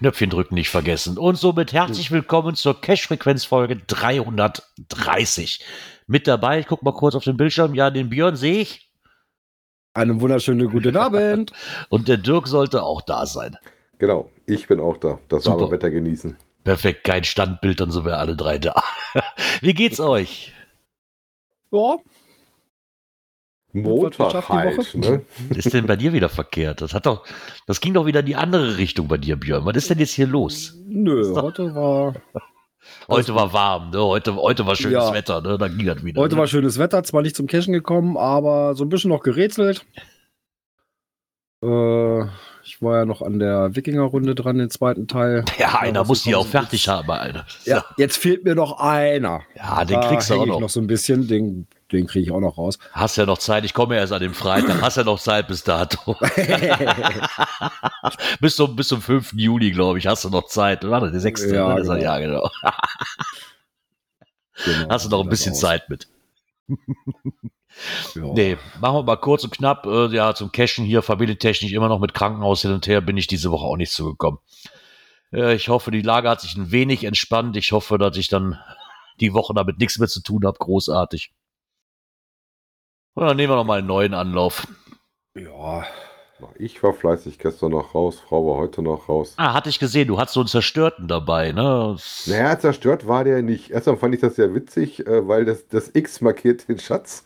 Knöpfchen drücken nicht vergessen. Und somit herzlich willkommen zur Cash-Frequenz-Folge 330. Mit dabei, ich guck mal kurz auf den Bildschirm, ja, den Björn sehe ich. Einen wunderschönen guten Abend. Und der Dirk sollte auch da sein. Genau, ich bin auch da. Das Super. warme Wetter genießen. Perfekt, kein Standbild, dann sind wir alle drei da. Wie geht's euch? Ja, Montag halt, ne? Was ist denn bei dir wieder verkehrt? Das hat doch, das ging doch wieder in die andere Richtung bei dir, Björn. Was ist denn jetzt hier los? nö, heute war, Heute war warm, ne? Heute, heute war schönes Ja. Wetter, ne? Dann ging das wieder. heute ne? war schönes Wetter, zwar nicht zum Cashen gekommen, aber so ein bisschen noch gerätselt. Äh, ich war ja noch an der Wikinger-Runde dran, den zweiten Teil. Ja, einer muss die auch fertig haben, Alter. Ja, jetzt fehlt mir noch einer. Ja, den Da kriegst du auch ich noch. noch so ein bisschen, den, den kriege ich auch noch raus. Hast ja noch Zeit, ich komme erst an dem Freitag. Hast ja noch Zeit bis dato. bis, zum, bis zum 5. Juli, glaube ich, hast du noch Zeit. Warte, der 6. Ja, genau. ja, genau. Genau, Hast du noch ein bisschen raus. Zeit mit. Ja. Nee, machen wir mal kurz und knapp. Äh, ja, zum Cashen hier, familientechnisch immer noch mit Krankenhaus hin und her, bin ich diese Woche auch nicht zugekommen. Äh, ich hoffe, die Lage hat sich ein wenig entspannt. Ich hoffe, dass ich dann die Woche damit nichts mehr zu tun habe. Großartig. Und dann nehmen wir noch mal einen neuen Anlauf. ja, Ich war fleißig gestern noch raus, Frau war heute noch raus. Ah, hatte ich gesehen, du hattest so einen Zerstörten dabei, ne? Naja, zerstört war der nicht. Erstmal fand ich das sehr witzig, äh, weil das, das X markiert den Schatz.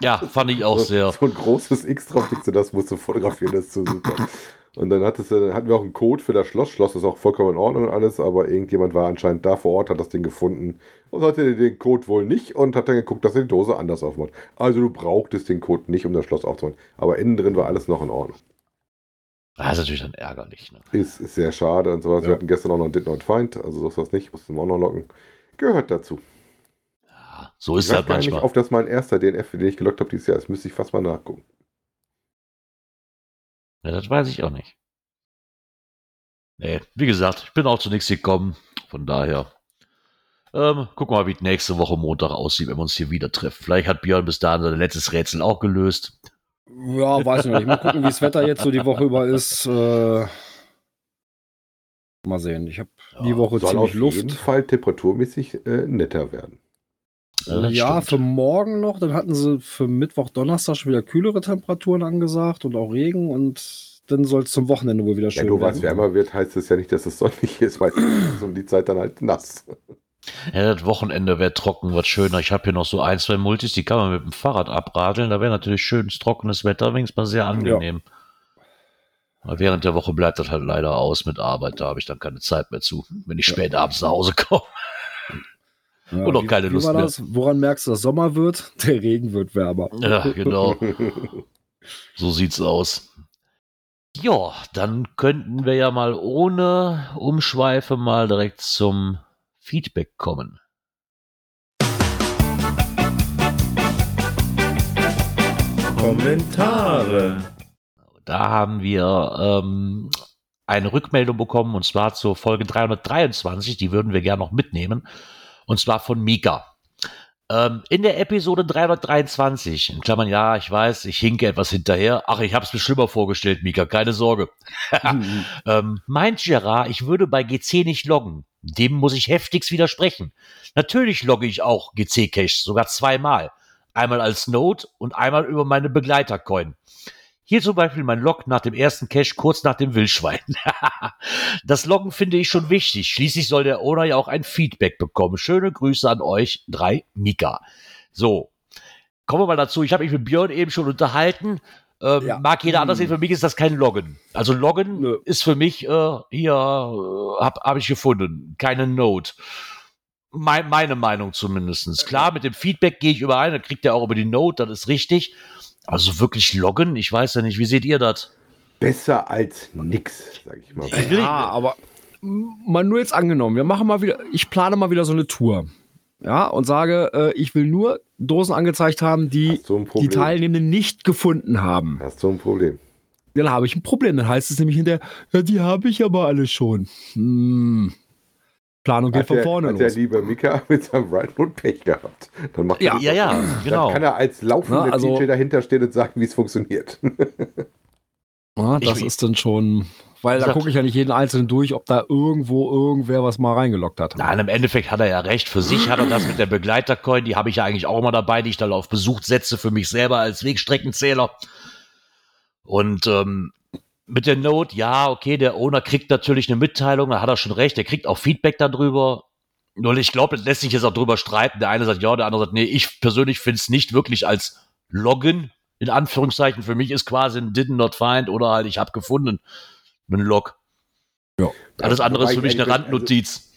Ja, fand ich auch so, sehr. So ein großes X drauf, das musst du fotografieren, das ist so super. Und dann hattest du, hatten wir auch einen Code für das Schloss. Schloss ist auch vollkommen in Ordnung und alles, aber irgendjemand war anscheinend da vor Ort, hat das Ding gefunden und hatte den Code wohl nicht und hat dann geguckt, dass er die Dose anders aufmacht. Also du brauchtest den Code nicht, um das Schloss aufzumachen. Aber innen drin war alles noch in Ordnung. Das ist natürlich dann ärgerlich, ne? Ist, ist sehr schade und sowas. Wir Ja. hatten gestern auch noch einen Did Not Find, also so ist das nicht, mussten wir auch noch locken. Gehört dazu. Ja, so ist ich es halt manchmal. ob das mein erster DNF, den ich gelockt habe dieses Jahr ist. Müsste ich fast mal nachgucken. Ja, das weiß ich auch nicht. Nee, wie gesagt, ich bin auch zu nichts gekommen. Von daher. Ähm, gucken wir mal, wie es nächste Woche Montag aussieht, wenn wir uns hier wieder treffen. Vielleicht hat Björn bis dahin sein letztes Rätsel auch gelöst. ja, weiß ich nicht. Mal gucken, wie das Wetter jetzt so die Woche über ist. Äh, mal sehen. Ich habe die Ja, Woche Soll ziemlich auf Luft. jeden Fall temperaturmäßig äh, netter werden. Ja, stimmt. für morgen noch. Dann hatten sie für Mittwoch, Donnerstag schon wieder kühlere Temperaturen angesagt und auch Regen. Und dann soll es zum Wochenende wohl wieder Ja, schön nur weil es werden. wärmer wird, heißt es ja nicht, dass es sonnig ist, weil es ist um die Zeit dann halt nass. Ja, das Wochenende wäre trocken, was schöner. Ich habe hier noch so ein, zwei Multis, die kann man mit dem Fahrrad abradeln. Da wäre natürlich schönes trockenes Wetter, wenigstens mal sehr angenehm. Aber während der Woche bleibt das halt leider aus mit Arbeit. Da habe ich dann keine Zeit mehr zu, wenn ich spät abends nach Hause komme. Ja, und auch wie- keine Lust mehr. das? Woran merkst du, dass Sommer wird? Der Regen wird wärmer. Ja, genau. So sieht's aus. Ja, dann könnten wir ja mal ohne Umschweife mal direkt zum Feedback kommen. Kommentare. Da haben wir ähm, eine Rückmeldung bekommen und zwar zur Folge 323. Die würden wir gerne noch mitnehmen. Und zwar von Mika. Ähm, in der Episode 323, in Klammern, ja, ich weiß, ich hinke etwas hinterher. Ach, ich habe es mir schlimmer vorgestellt, Mika, keine Sorge. ähm, meint Gerard, ich würde bei GC nicht loggen. Dem muss ich heftigst widersprechen. Natürlich logge ich auch GC-Caches, sogar zweimal. Einmal als Node und einmal über meine Begleitercoin. Hier zum Beispiel mein Log nach dem ersten Cache kurz nach dem Wildschwein. das Loggen finde ich schon wichtig. Schließlich soll der Owner ja auch ein Feedback bekommen. Schöne Grüße an euch, drei Mika. So, kommen wir mal dazu. Ich habe mich mit Björn eben schon unterhalten. Ähm, Ja. Mag jeder anders sehen, für mich ist das kein Loggen. Also Loggen Nö. ist für mich, äh, hier äh, habe hab ich gefunden, keine Note. Mein, meine Meinung zumindestens. Klar, mit dem Feedback gehe ich überein, dann kriegt er auch über die Note, das ist richtig. Also wirklich loggen? Ich weiß ja nicht. Wie seht ihr das? Besser als nix, sag ich mal. Ja, aber mal nur jetzt angenommen, wir machen mal wieder, ich plane mal wieder so eine Tour. Ja, und sage, äh, ich will nur Dosen angezeigt haben, die die? Teilnehmenden nicht gefunden haben. Hast du ein Problem? Dann habe ich ein Problem. Dann heißt es nämlich hinterher, ja, die habe ich aber alle schon. Hm. Planung geht Hat von der, vorne hat der los. liebe Mika mit seinem Right-Mode Pech gehabt. Dann macht Ja, er- Ja, ja, Dann genau. kann er als laufender Na, also- DJ dahinter stehen und sagen, wie es funktioniert. Ja, das Ich- ist dann schon, weil da gucke ich ja nicht jeden einzelnen durch, ob da irgendwo irgendwer was mal reingeloggt hat. Nein, im Endeffekt hat er ja recht. Für sich hat er das mit der Begleitercoin, die habe ich ja eigentlich auch immer dabei, die ich dann auf Besuch setze für mich selber als Wegstreckenzähler. Und ähm, mit der Note, ja, okay, der Owner kriegt natürlich eine Mitteilung, da hat er schon recht, der kriegt auch Feedback darüber. Nur ich glaube, das lässt sich jetzt auch drüber streiten. Der eine sagt ja, der andere sagt, nee, ich persönlich finde es nicht wirklich als Login, in Anführungszeichen. Für mich ist quasi ein Did not find oder halt ich habe gefunden, ein Log. Ja. Alles andere ist für mich ich eine eigentlich- Randnotiz.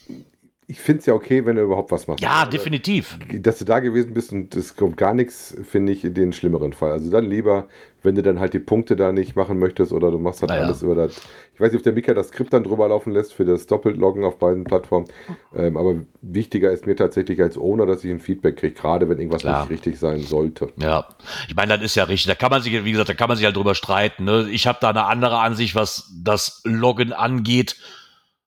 Ich finde es ja okay, wenn du überhaupt was machst. Ja, Also, definitiv. Dass du da gewesen bist und es kommt gar nichts, finde ich den schlimmeren Fall. Also dann lieber, wenn du dann halt die Punkte da nicht machen möchtest oder du machst halt Naja. alles über das. Ich weiß nicht, ob der Mika das Skript dann drüber laufen lässt für das Doppeltloggen auf beiden Plattformen. Ähm, aber wichtiger ist mir tatsächlich als Owner, dass ich ein Feedback kriege, gerade wenn irgendwas Klar. nicht richtig sein sollte. Ja, ich meine, das ist ja richtig. Da kann man sich, wie gesagt, da kann man sich halt drüber streiten. Ne? Ich habe da eine andere Ansicht, was das Loggen angeht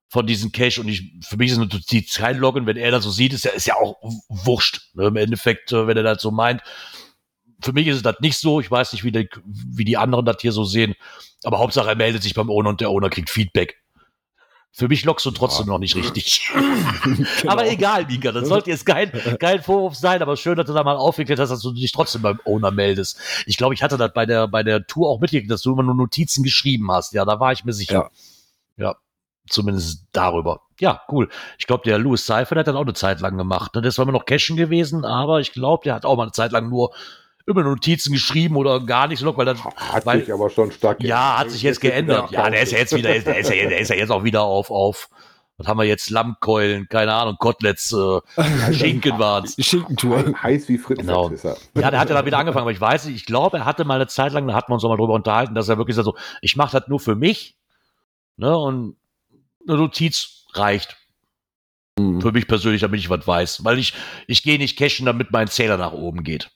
von diesem Cache. Und ich, für mich ist eine Notiz kein Loggen. Wenn er das so sieht, ist ja, ist ja auch wurscht. Ne? Im Endeffekt, äh, wenn er das so meint. Für mich ist es das nicht so. Ich weiß nicht, wie die, wie die anderen das hier so sehen. Aber Hauptsache, er meldet sich beim Owner und der Owner kriegt Feedback. Für mich lockst du trotzdem noch nicht richtig. Aber egal, Mika, das sollte jetzt kein, kein Vorwurf sein, aber schön, dass du da mal aufgeklärt hast, dass du dich trotzdem beim Owner meldest. Ich glaube, ich hatte das bei der, bei der Tour auch mitgekriegt, dass du immer nur Notizen geschrieben hast. Ja, da war ich mir sicher. Ja. Ja, zumindest darüber. Ja, cool. Ich glaube, der Louis Seifert hat das auch eine Zeit lang gemacht. ne? Das war immer noch Cashen gewesen, aber ich glaube, der hat auch mal eine Zeit lang nur über Notizen geschrieben oder gar nicht so, weil dann Hat Weil- sich aber schon stark ja, hat sich jetzt geändert. Ja, der ist ja jetzt wieder, der ist ja, der ist ja jetzt auch wieder auf, auf, was haben wir jetzt, Lammkeulen, keine Ahnung, Koteletts, äh, Schinken waren's. Schinkentour. Heiß wie Fritz Genau. ist er. Ja, der hat ja da wieder angefangen, aber ich weiß nicht, ich glaube, er hatte mal eine Zeit lang, da hatten wir uns auch mal drüber unterhalten, dass er wirklich sagt so, ich mache das nur für mich, ne, und eine Notiz reicht für mich persönlich, damit ich was weiß, weil ich, ich gehe nicht cashen, damit mein Zähler nach oben geht.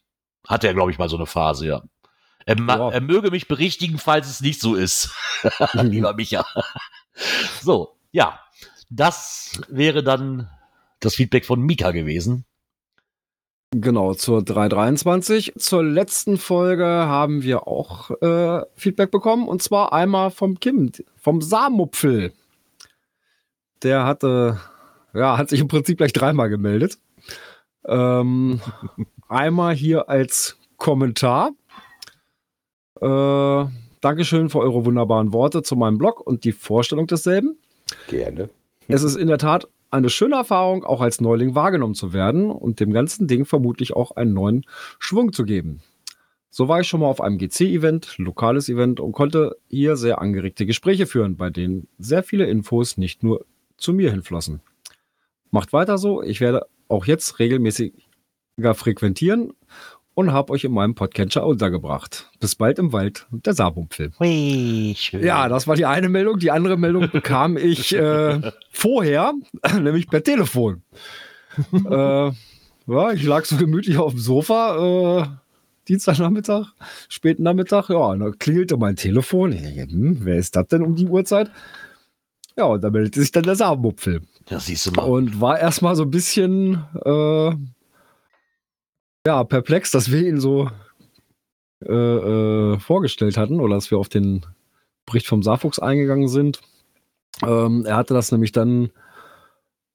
Hatte er, glaube ich, mal so eine Phase, ja. Er, Ja. er möge mich berichtigen, falls es nicht so ist. Lieber Micha. so, ja. Das wäre dann das Feedback von Mika gewesen. Genau, zur 323. Zur letzten Folge haben wir auch äh, Feedback bekommen und zwar einmal vom Kim, vom Samupfel. Der hatte, ja, hat sich im Prinzip gleich dreimal gemeldet. Ähm, einmal hier als Kommentar. Äh, Dankeschön für eure wunderbaren Worte zu meinem Blog und die Vorstellung desselben. Gerne. Es ist in der Tat eine schöne Erfahrung, auch als Neuling wahrgenommen zu werden und dem ganzen Ding vermutlich auch einen neuen Schwung zu geben. So war ich schon mal auf einem GC-Event, lokales Event und konnte hier sehr angeregte Gespräche führen, bei denen sehr viele Infos nicht nur zu mir hinflossen. Macht weiter so, ich werde auch jetzt regelmäßiger frequentieren und habe euch in meinem Podcatcher untergebracht. Bis bald im Wald, der Saarbumpfilm. Ja, das war die eine Meldung. Die andere Meldung bekam ich äh, vorher, nämlich per Telefon. äh, ja, ich lag so gemütlich auf dem Sofa, äh, Dienstagnachmittag, späten Nachmittag. Ja, und da klingelte mein Telefon. Hm, wer ist das denn um die Uhrzeit? Ja, und da meldete sich dann der Samenmupfel Das siehst du mal. und war erstmal so ein bisschen äh, ja, perplex, dass wir ihn so äh, äh, vorgestellt hatten oder dass wir auf den Bericht vom Saarfuchs eingegangen sind. Ähm, er hatte das nämlich dann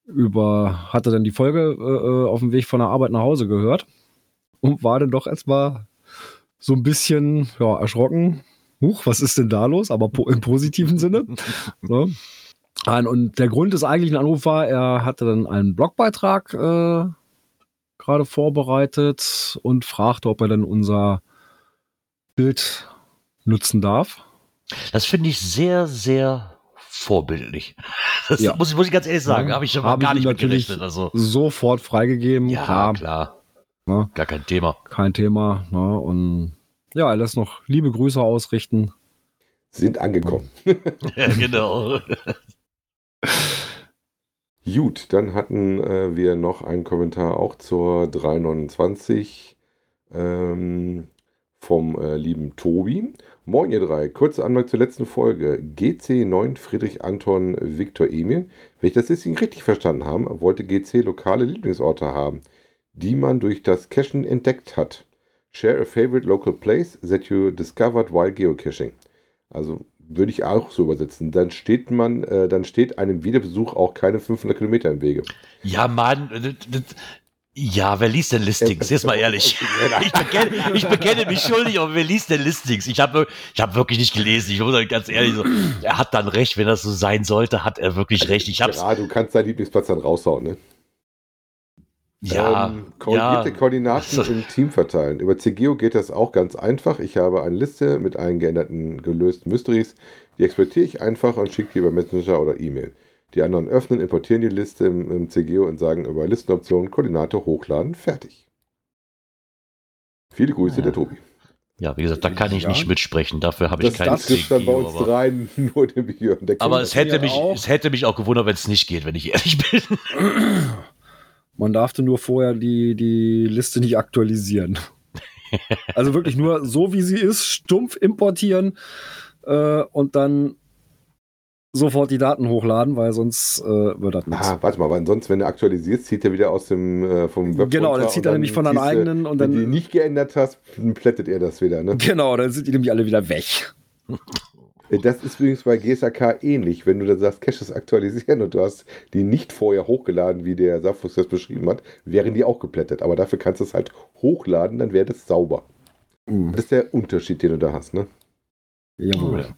über, hatte dann die Folge äh, äh, auf dem Weg von der Arbeit nach Hause gehört und war dann doch erstmal so ein bisschen ja, erschrocken. Huch, was ist denn da los? Aber po im positiven Sinne. ne? Nein, und der Grund des eigentlichen Anrufs war, er hatte dann einen Blogbeitrag äh, gerade vorbereitet und fragte, ob er dann unser Bild nutzen darf. Das finde ich sehr, sehr vorbildlich. Das Ja. muss, ich, muss ich ganz ehrlich sagen, Ja. habe ich aber Haben gar nicht mit natürlich- gerechnet. Also, Sofort freigegeben, ja, klar, klar. Ne? Gar kein Thema. kein Thema. Ne? Und Ja, er lässt noch liebe Grüße ausrichten. Sind angekommen. ja, genau. Gut, dann hatten äh, wir noch einen Kommentar auch zur 329 ähm, vom äh, lieben Tobi. Moin ihr drei, kurze Anmerkung zur letzten Folge. GC9 Friedrich Anton Viktor Emil. Wenn ich das Listing richtig verstanden habe, wollte GC lokale Lieblingsorte haben, die man durch das Cachen entdeckt hat. Share a favorite local place that you discovered while geocaching. Also würde ich auch so übersetzen. Dann steht man, äh, dann steht einem Wiederbesuch auch keine 500 Kilometer im Wege. Ja, Mann, das, ja, wer liest denn Listings? Jetzt mal ehrlich. Ich bekenne, ich bekenne mich schuldig, aber wer liest denn Listings? Ich habe ich hab wirklich nicht gelesen. Ich muss ganz ehrlich so, er hat dann recht, wenn das so sein sollte, hat er wirklich recht. Ich hab's, Ja, du kannst deinen Lieblingsplatz dann raushauen, ne? Ja, ähm, koordinierte ja. Koordinaten im Team verteilen. Über CGO geht das auch ganz einfach. Ich habe eine Liste mit allen geänderten gelösten Mysteries. Die exportiere ich einfach und schicke die über Messenger oder E-Mail. Die anderen öffnen, importieren die Liste im, im CGO und sagen über Listenoptionen Koordinate hochladen, fertig. Viele Grüße, Ja. der Tobi. ja, wie gesagt, da kann ich Ja. nicht mitsprechen. Dafür habe ich Das, kein das ist dann bei uns aber, dreien nur dem Björn. Aber es hätte, mich, auch. es hätte mich auch gewundert, wenn es nicht geht, wenn ich ehrlich bin. Man darfte nur vorher die, die Liste nicht aktualisieren. also wirklich nur so, wie sie ist, stumpf importieren äh, und dann sofort die Daten hochladen, weil sonst äh, wird das nichts. Ah, warte mal, weil sonst, wenn du aktualisierst, zieht er wieder aus dem äh, vom Web Genau, dann zieht er nämlich von du- eigenen und Wenn dann- du die nicht geändert hast, dann plättet er das wieder, ne? Genau, dann sind die nämlich alle wieder weg. Das ist übrigens bei GSAK ähnlich. Wenn du dann sagst, Caches aktualisieren und du hast die nicht vorher hochgeladen, wie der Safus das beschrieben hat, wären die auch geplättet. Aber dafür kannst du es halt hochladen, dann wäre das sauber. Mhm. Das ist der Unterschied, den du da hast, ne? Jawohl.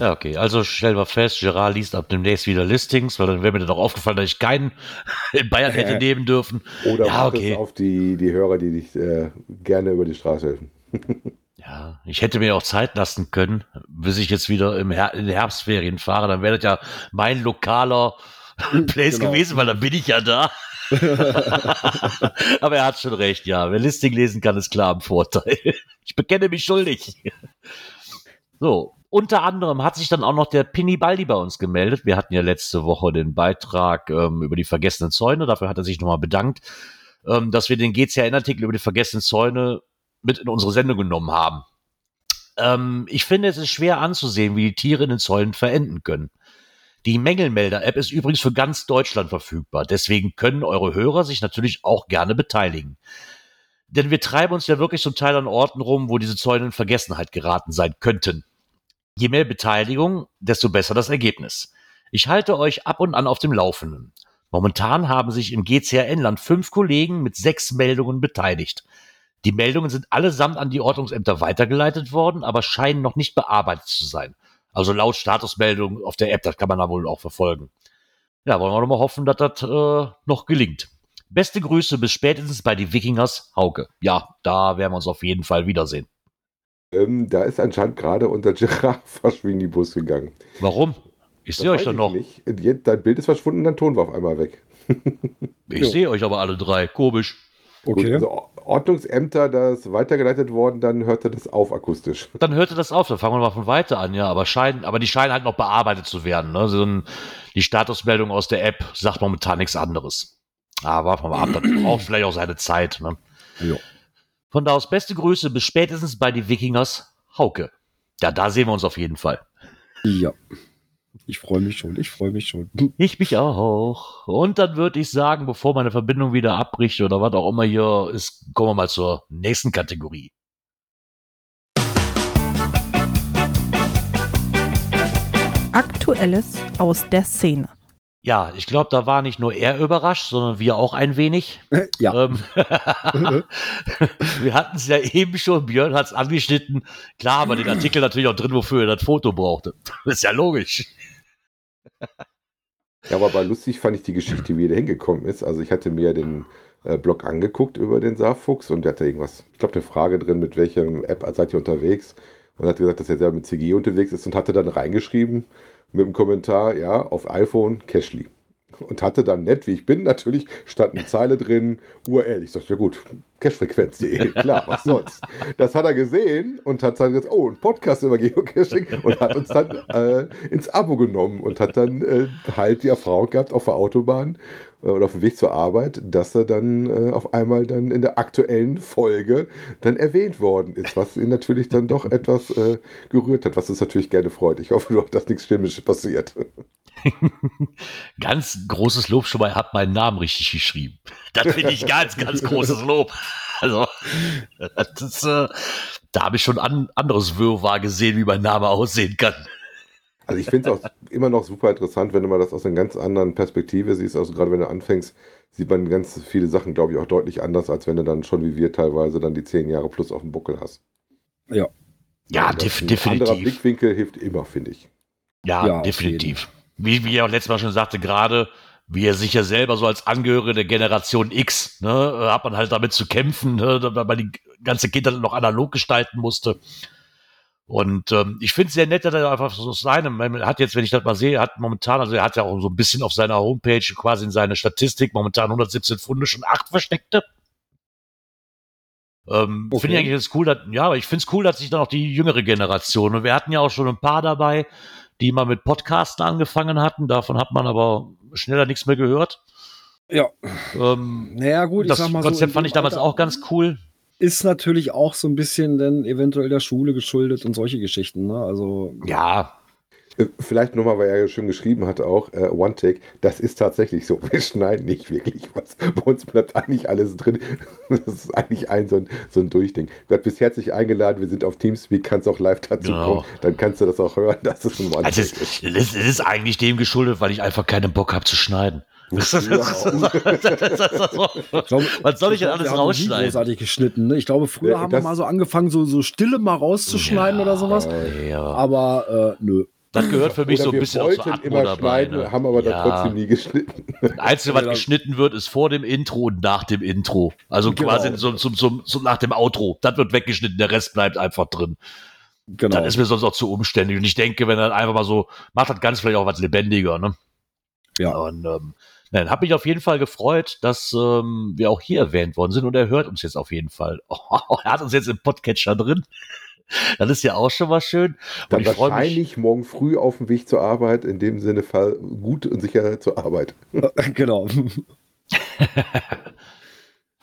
Ja, okay. Also stellen wir fest, Gerard liest ab demnächst wieder Listings, weil dann wäre mir dann auch aufgefallen, dass ich keinen in Bayern hätte nehmen dürfen. Oder Ja, okay. auf die, die Hörer, die dich äh, gerne über die Straße helfen. Ja, ich hätte mir auch Zeit lassen können, bis ich jetzt wieder im Her in den Herbstferien fahre. Dann wäre das ja mein lokaler Place Genau. gewesen, weil dann bin ich ja da. Aber er hat schon recht, ja. Wer Listing lesen kann, ist klar im Vorteil. Ich bekenne mich schuldig. So, unter anderem hat sich dann auch noch der Pini Baldi bei uns gemeldet. Wir hatten ja letzte Woche den Beitrag ähm, über die vergessenen Zäune. Dafür hat er sich nochmal bedankt, ähm, dass wir den GCN-Artikel über die vergessenen Zäune mit in unsere Sendung genommen haben. Ähm, ich finde, es ist schwer anzusehen, wie die Tiere in den Zäunen verenden können. Die Mängelmelder-App ist übrigens für ganz Deutschland verfügbar. Deswegen können eure Hörer sich natürlich auch gerne beteiligen. Denn wir treiben uns ja wirklich zum Teil an Orten rum, wo diese Zäune in Vergessenheit geraten sein könnten. Je mehr Beteiligung, desto besser das Ergebnis. Ich halte euch ab und an auf dem Laufenden. Momentan haben sich im GCRN-Land fünf Kollegen mit sechs Meldungen beteiligt. Die Meldungen sind allesamt an die Ordnungsämter weitergeleitet worden, aber scheinen noch nicht bearbeitet zu sein. Also laut Statusmeldung auf der App, das kann man da wohl auch verfolgen. Ja, wollen wir doch mal hoffen, dass das äh, noch gelingt. Beste Grüße bis spätestens bei die Wikingers Hauke. Ja, da werden wir uns auf jeden Fall wiedersehen. Ähm, da ist anscheinend gerade unser Giraffe-Verschwinibus gegangen. Warum? Ich sehe euch doch noch. Nicht. Dein Bild ist verschwunden, dein Ton war auf einmal weg. Ich sehe euch aber alle drei. Komisch. Gut, Okay. also Or- Ordnungsämter, da ist weitergeleitet worden, dann hörte das auf akustisch. Dann hörte das auf, dann fangen wir mal von weiter an, ja. Aber, scheinen, aber die scheinen halt noch bearbeitet zu werden. Ne? So ein, die Statusmeldung aus der App sagt momentan nichts anderes. Aber warten wir mal ab, das braucht vielleicht auch seine Zeit. Ne? Von da aus beste Grüße bis spätestens bei die Wikingers Hauke. Ja, da sehen wir uns auf jeden Fall. Ja. Ich freue mich schon, ich freue mich schon. Ich mich auch. Und dann würde ich sagen, bevor meine Verbindung wieder abbricht oder was auch immer hier ist, kommen wir mal zur nächsten Kategorie. Aktuelles aus der Szene. Ja, ich glaube, da war nicht nur er überrascht, sondern wir auch ein wenig. ja. Ähm, wir hatten es ja eben schon, Björn hat es angeschnitten. Klar, aber den Artikel natürlich auch drin, wofür er das Foto brauchte. Das ist ja logisch. Ja, aber war lustig fand ich die Geschichte, wie er da hingekommen ist. Also ich hatte mir den äh, Blog angeguckt über den Saarfuchs und der hatte irgendwas, ich glaube, eine Frage drin, mit welchem App seid ihr unterwegs? Und hat gesagt, dass er selber mit CG unterwegs ist und hatte dann reingeschrieben mit dem Kommentar, ja, auf iPhone Cashly. Und hatte dann nett, wie ich bin, natürlich stand eine Zeile drin, URL. Ich dachte, ja gut, cashfrequenz.de, klar, was sonst. Das hat er gesehen und hat dann gesagt, oh, ein Podcast über Geocaching und hat uns dann äh, ins Abo genommen und hat dann äh, halt die Erfahrung gehabt auf der Autobahn äh, oder auf dem Weg zur Arbeit, dass er dann äh, auf einmal dann in der aktuellen Folge dann erwähnt worden ist, was ihn natürlich dann doch etwas äh, gerührt hat, was uns natürlich gerne freut. Ich hoffe, dass nichts Schlimmes passiert. ganz großes Lob schon mal, er hat meinen Namen richtig geschrieben. Das finde ich ganz, ganz großes Lob. Also, das, äh, da habe ich schon an anderes Wirrwarr gesehen, wie mein Name aussehen kann. Also ich finde es auch immer noch super interessant, wenn du mal das aus einer ganz anderen Perspektive siehst. Also gerade wenn du anfängst, sieht man ganz viele Sachen, glaube ich, auch deutlich anders, als wenn du dann schon wie wir teilweise dann die zehn Jahre plus auf dem Buckel hast. Ja. Ja, Und def ein definitiv. anderer Blickwinkel hilft immer, finde ich. Ja, Ja, definitiv. Wie, wie er auch letztes Mal schon sagte, gerade wie er sich ja selber so als Angehörige der Generation X, ne, hat man halt damit zu kämpfen, ne, weil man die ganze Kindheit noch analog gestalten musste. Und ähm, ich finde es sehr nett, dass er einfach so seinem, hat jetzt, wenn ich das mal sehe, hat momentan, also er hat ja auch so ein bisschen auf seiner Homepage quasi in seiner Statistik momentan 117 Funde, schon acht versteckte. Ähm, Okay. Finde ich eigentlich jetzt cool, dass, ja, aber ich finde es cool, dass sich dann auch die jüngere Generation, und wir hatten ja auch schon ein paar dabei, die mal mit Podcasten angefangen hatten, davon hat man aber schneller nichts mehr gehört. Ja. Ähm, Naja, gut, das so. Konzept in fand ich damals Alter auch ganz cool. Ist natürlich auch so ein bisschen dann eventuell der Schule geschuldet und solche Geschichten, ne? Also. Ja, Vielleicht nochmal, weil er ja schon geschrieben hatte auch, äh, One Take, das ist tatsächlich so. Wir schneiden nicht wirklich was. Bei uns bleibt eigentlich alles drin. Das ist eigentlich ein so ein, so ein Durchding. Gott, bist herzlich eingeladen. Wir sind auf Teamspeak, kannst auch live dazu Genau. kommen. Dann kannst du das auch hören. Das ist ein One also Take. es, es, es ist eigentlich dem geschuldet, weil ich einfach keinen Bock habe zu schneiden. Das ist- das ist- das ist- ist Was soll ich denn alles rausschneiden? großartig geschnitten. Ne? Ich glaube, früher Ja, haben wir mal so angefangen, so, so Stille mal rauszuschneiden Ja. oder sowas. Ja, Aber äh, nö. Das gehört für mich Oder so ein bisschen auch zur wollten Atmo immer dabei. schneiden, Ne? haben aber dann Ja. trotzdem nie geschnitten. Das Einzige, was dann- geschnitten wird, ist vor dem Intro und nach dem Intro. Also Genau. quasi so, so, so, so nach dem Outro. Das wird weggeschnitten, der Rest bleibt einfach drin. Genau. Das ist mir sonst auch zu umständlich. Und ich denke, wenn er einfach mal so, macht das ganz vielleicht auch was lebendiger, ne? Ja. Und ähm, nein, hat mich auf jeden Fall gefreut, dass ähm, wir auch hier erwähnt worden sind und er hört uns jetzt auf jeden Fall. er hat uns jetzt im Podcatcher drin. Das ist ja auch schon mal schön. Und Dann ich freue mich. wahrscheinlich morgen früh auf dem Weg zur Arbeit. In dem Sinne Fall gut und sicher zur Arbeit. genau.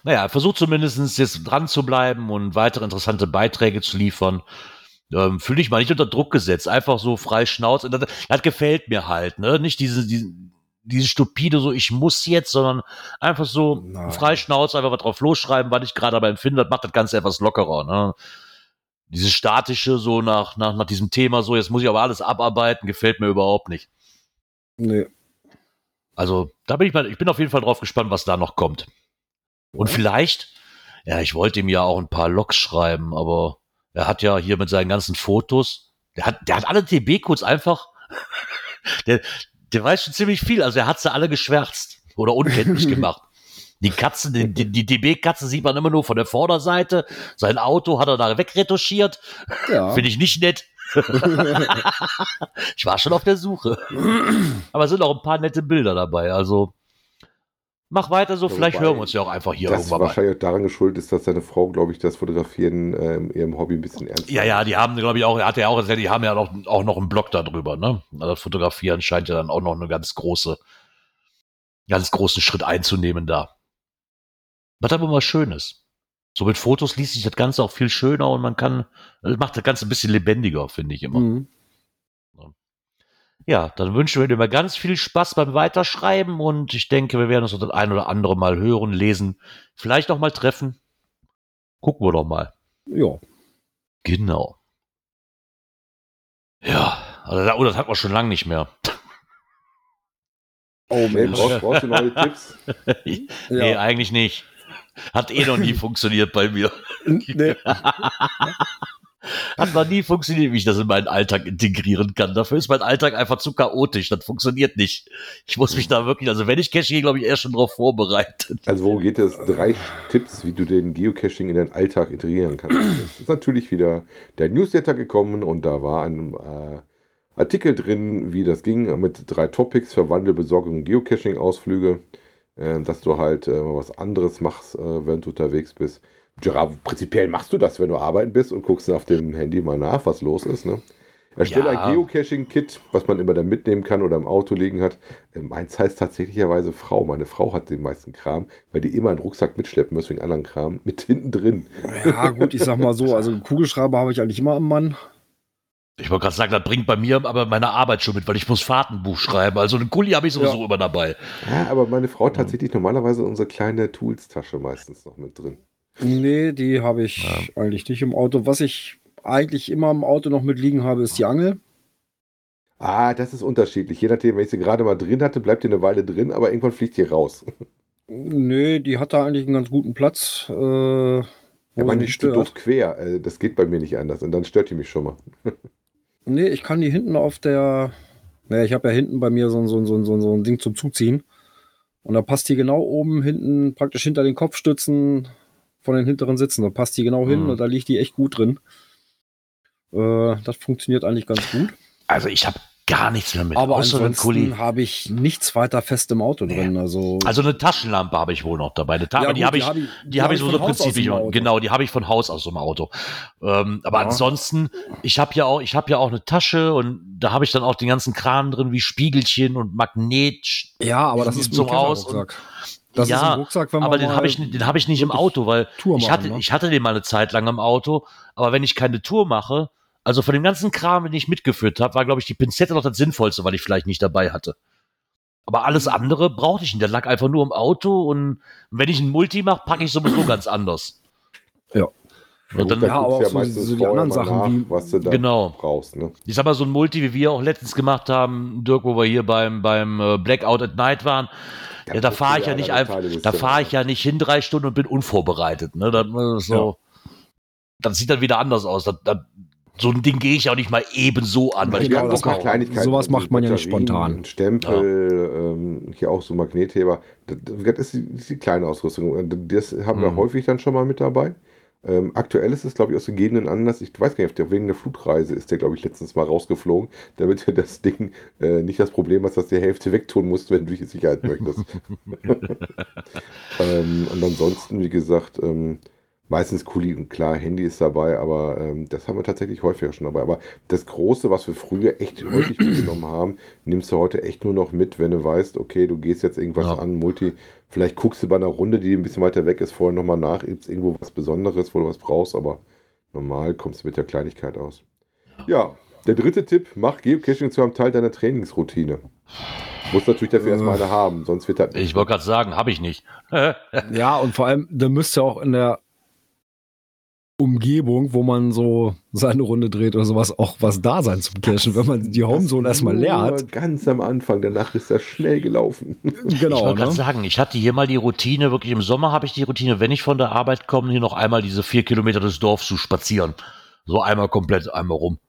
Naja, er versucht zumindest jetzt dran zu bleiben und weitere interessante Beiträge zu liefern. Ähm, Fühle ich mal nicht unter Druck gesetzt, einfach so frei Schnauze. Das, das gefällt mir halt, ne? Nicht diese, diese, diese stupide, so ich muss jetzt, sondern einfach so Nein. frei Schnauze, einfach was drauf losschreiben, was ich gerade dabei empfinde, das macht das Ganze etwas lockerer, ne? Dieses statische, so nach, nach, nach diesem Thema, so jetzt muss ich aber alles abarbeiten, gefällt mir überhaupt nicht. Nee. Also, da bin ich mal, ich bin auf jeden Fall drauf gespannt, was da noch kommt. Und vielleicht, ja, ich wollte ihm ja auch ein paar Logs schreiben, aber er hat ja hier mit seinen ganzen Fotos, der hat, der hat alle TB-Codes einfach, der, der weiß schon ziemlich viel, also er hat sie alle geschwärzt oder unkenntlich gemacht. Die Katzen, die, die, DB-Katze sieht man immer nur von der Vorderseite. Sein Auto hat er da wegretuschiert. Ja. Finde ich nicht nett. ich war schon auf der Suche. Aber es sind auch ein paar nette Bilder dabei. Also mach weiter so, vielleicht wobei hören wir uns ja auch einfach hier das irgendwann mal. wahrscheinlich daran geschuldet ist, dass seine Frau, glaube ich, das Fotografieren äh, in ihrem Hobby ein bisschen ernst Ja, ja, die haben, glaube ich, auch, er hat ja auch erzählt, die haben ja auch, auch noch einen Blog darüber, ne? Also das Fotografieren scheint ja dann auch noch eine ganz große, ganz großen Schritt einzunehmen da. Was aber mal schön ist. So mit Fotos liest sich das Ganze auch viel schöner und man kann, das macht das Ganze ein bisschen lebendiger, finde ich immer. Mhm. Ja, dann wünschen wir dir mal ganz viel Spaß beim Weiterschreiben und ich denke, wir werden uns das ein oder andere mal hören, lesen, vielleicht auch mal treffen. Gucken wir doch mal. Ja. Genau. Ja, also oh, das hat man schon lange nicht mehr. Oh Mensch. brauchst, brauchst du neue Tipps? Nee, Ja. eigentlich nicht. Hat eh noch nie funktioniert bei mir. Nee. Hat noch nie funktioniert, wie ich das in meinen Alltag integrieren kann. Dafür ist mein Alltag einfach zu chaotisch. Das funktioniert nicht. Ich muss mich da wirklich, also wenn ich cache, glaube ich, eher schon drauf vorbereitet. Also worum geht es? Drei Tipps, wie du den Geocaching in deinen Alltag integrieren kannst. Es ist natürlich wieder der Newsletter gekommen und da war ein, äh, Artikel drin, wie das ging, mit drei Topics, Verwandel, Besorgung und Geocaching-Ausflüge, dass du halt äh, mal was anderes machst, äh, während du unterwegs bist. Ja, prinzipiell machst du das, wenn du arbeiten bist und guckst auf dem Handy mal nach, was los ist. Ne? Erstelle Ja. ein Geocaching-Kit, was man immer dann mitnehmen kann oder im Auto liegen hat. Meins heißt tatsächlicherweise Frau. Meine Frau hat den meisten Kram, weil die immer einen Rucksack mitschleppen muss wegen anderen Kram, mit hinten drin. Ja, gut, ich sag mal so, also einen Kugelschreiber habe ich eigentlich immer am Mann. Ich wollte gerade sagen, das bringt bei mir aber meine Arbeit schon mit, weil ich muss Fahrtenbuch schreiben. Also einen Kuli habe ich sowieso Ja. immer dabei. Ja, aber meine Frau hat tatsächlich normalerweise unsere kleine Tools-Tasche meistens noch mit drin. Nee, die habe ich Ja. eigentlich nicht im Auto. Was ich eigentlich immer im Auto noch mit liegen habe, ist die Angel. Ah, das ist unterschiedlich. Je nachdem, wenn ich sie gerade mal drin hatte, bleibt die eine Weile drin, aber irgendwann fliegt die raus. Nee, die hat da eigentlich einen ganz guten Platz, äh, wo Ja, nicht liegt so doof stört. quer. Das geht bei mir nicht anders. Und dann stört die mich schon mal. Nee, ich kann die hinten auf der. Naja, ich habe ja hinten bei mir so, ein- so, ein- so, ein- so, ein- so ein Ding zum Zuziehen. Und da passt die genau oben hinten, praktisch hinter den Kopfstützen von den hinteren Sitzen. Da passt die genau hin Mhm. und da liegt die echt gut drin. Äh, das funktioniert eigentlich ganz gut. Also ich habe gar nichts mehr mit. Aber außer ansonsten habe ich nichts weiter fest im Auto drin. Also, Also eine Taschenlampe habe ich wohl noch dabei. Eine Ta Ja, aber die gut, habe ich, hab ich, die habe ich so im Auto. Genau, die habe ich von Haus aus im Auto. Ähm, aber Ja. ansonsten, ich habe ja auch, ich habe ja auch eine Tasche und da habe ich dann auch den ganzen Kram drin, wie Spiegelchen und Magnet. Ja, aber das ist so ein aus Rucksack. Das ja, ist ein Rucksack, wenn man aber den habe ich, den habe ich nicht im Auto, weil ich hatte, ne? ich hatte den mal eine Zeit lang im Auto, aber wenn ich keine Tour mache, also von dem ganzen Kram, den ich mitgeführt habe, war, glaube ich, die Pinzette noch das Sinnvollste, weil ich vielleicht nicht dabei hatte. Aber alles andere brauchte ich nicht. Der lag einfach nur im Auto und wenn ich ein Multi mache, packe ich sowieso ganz anders. Ja. Und dann, da Ja, aber guckst auch so- so die anderen Sachen nach, wie- was du da Genau. brauchst. Ne? ich sag mal, so ein Multi, wie wir auch letztens gemacht haben, Dirk, wo wir hier beim, beim äh, Blackout at Night waren, ja, da fahre ich ja nicht einfach, da fahre ich an. ja nicht hin drei Stunden und bin unvorbereitet. Ne? Das, ist so, das sieht dann wieder anders aus. Das, das, so ein Ding gehe ich auch nicht mal eben so an, weil ich Genau, keinen das macht-. Kleinigkeiten, sowas macht man ja nicht spontan. Stempel, ähm, hier auch so Magnetheber. Das, das, ist die, die kleine Ausrüstung. Das haben wir Mhm. häufig dann schon mal mit dabei. Ähm, aktuell ist es, glaube ich, aus gegebenen Anlass, ich weiß gar nicht, der, wegen der Flugreise ist der, glaube ich, letztens mal rausgeflogen, damit du das Ding äh, nicht das Problem hast, dass du die Hälfte wegtun musst, wenn du die Sicherheit möchtest. ähm, und ansonsten, wie gesagt, ähm, meistens Kuli und klar, Handy ist dabei, aber ähm, das haben wir tatsächlich häufiger schon dabei. Aber das Große, was wir früher echt häufig mitgenommen haben, nimmst du heute echt nur noch mit, wenn du weißt, okay, du gehst jetzt irgendwas Ja. an, Multi, vielleicht guckst du bei einer Runde, die ein bisschen weiter weg ist, vorher nochmal nach, gibt es irgendwo was Besonderes, wo du was brauchst, aber normal kommst du mit der Kleinigkeit aus. Ja, der dritte Tipp, mach Geocaching zu einem Teil deiner Trainingsroutine. Muss natürlich dafür Äh. erstmal eine haben, sonst wird das Ich wollte gerade sagen, habe ich nicht. Ja, und vor allem, da müsste auch in der Umgebung, wo man so seine Runde dreht oder sowas, auch was da sein zum Cashen, wenn man die Homezone erstmal leer hat. Nur Ganz am Anfang, danach ist das schnell gelaufen. ich Genau, wollte gerade ne? sagen, ich hatte hier mal die Routine, wirklich im Sommer habe ich die Routine, wenn ich von der Arbeit komme, hier noch einmal diese vier Kilometer des Dorfs zu spazieren. So einmal komplett, einmal rum.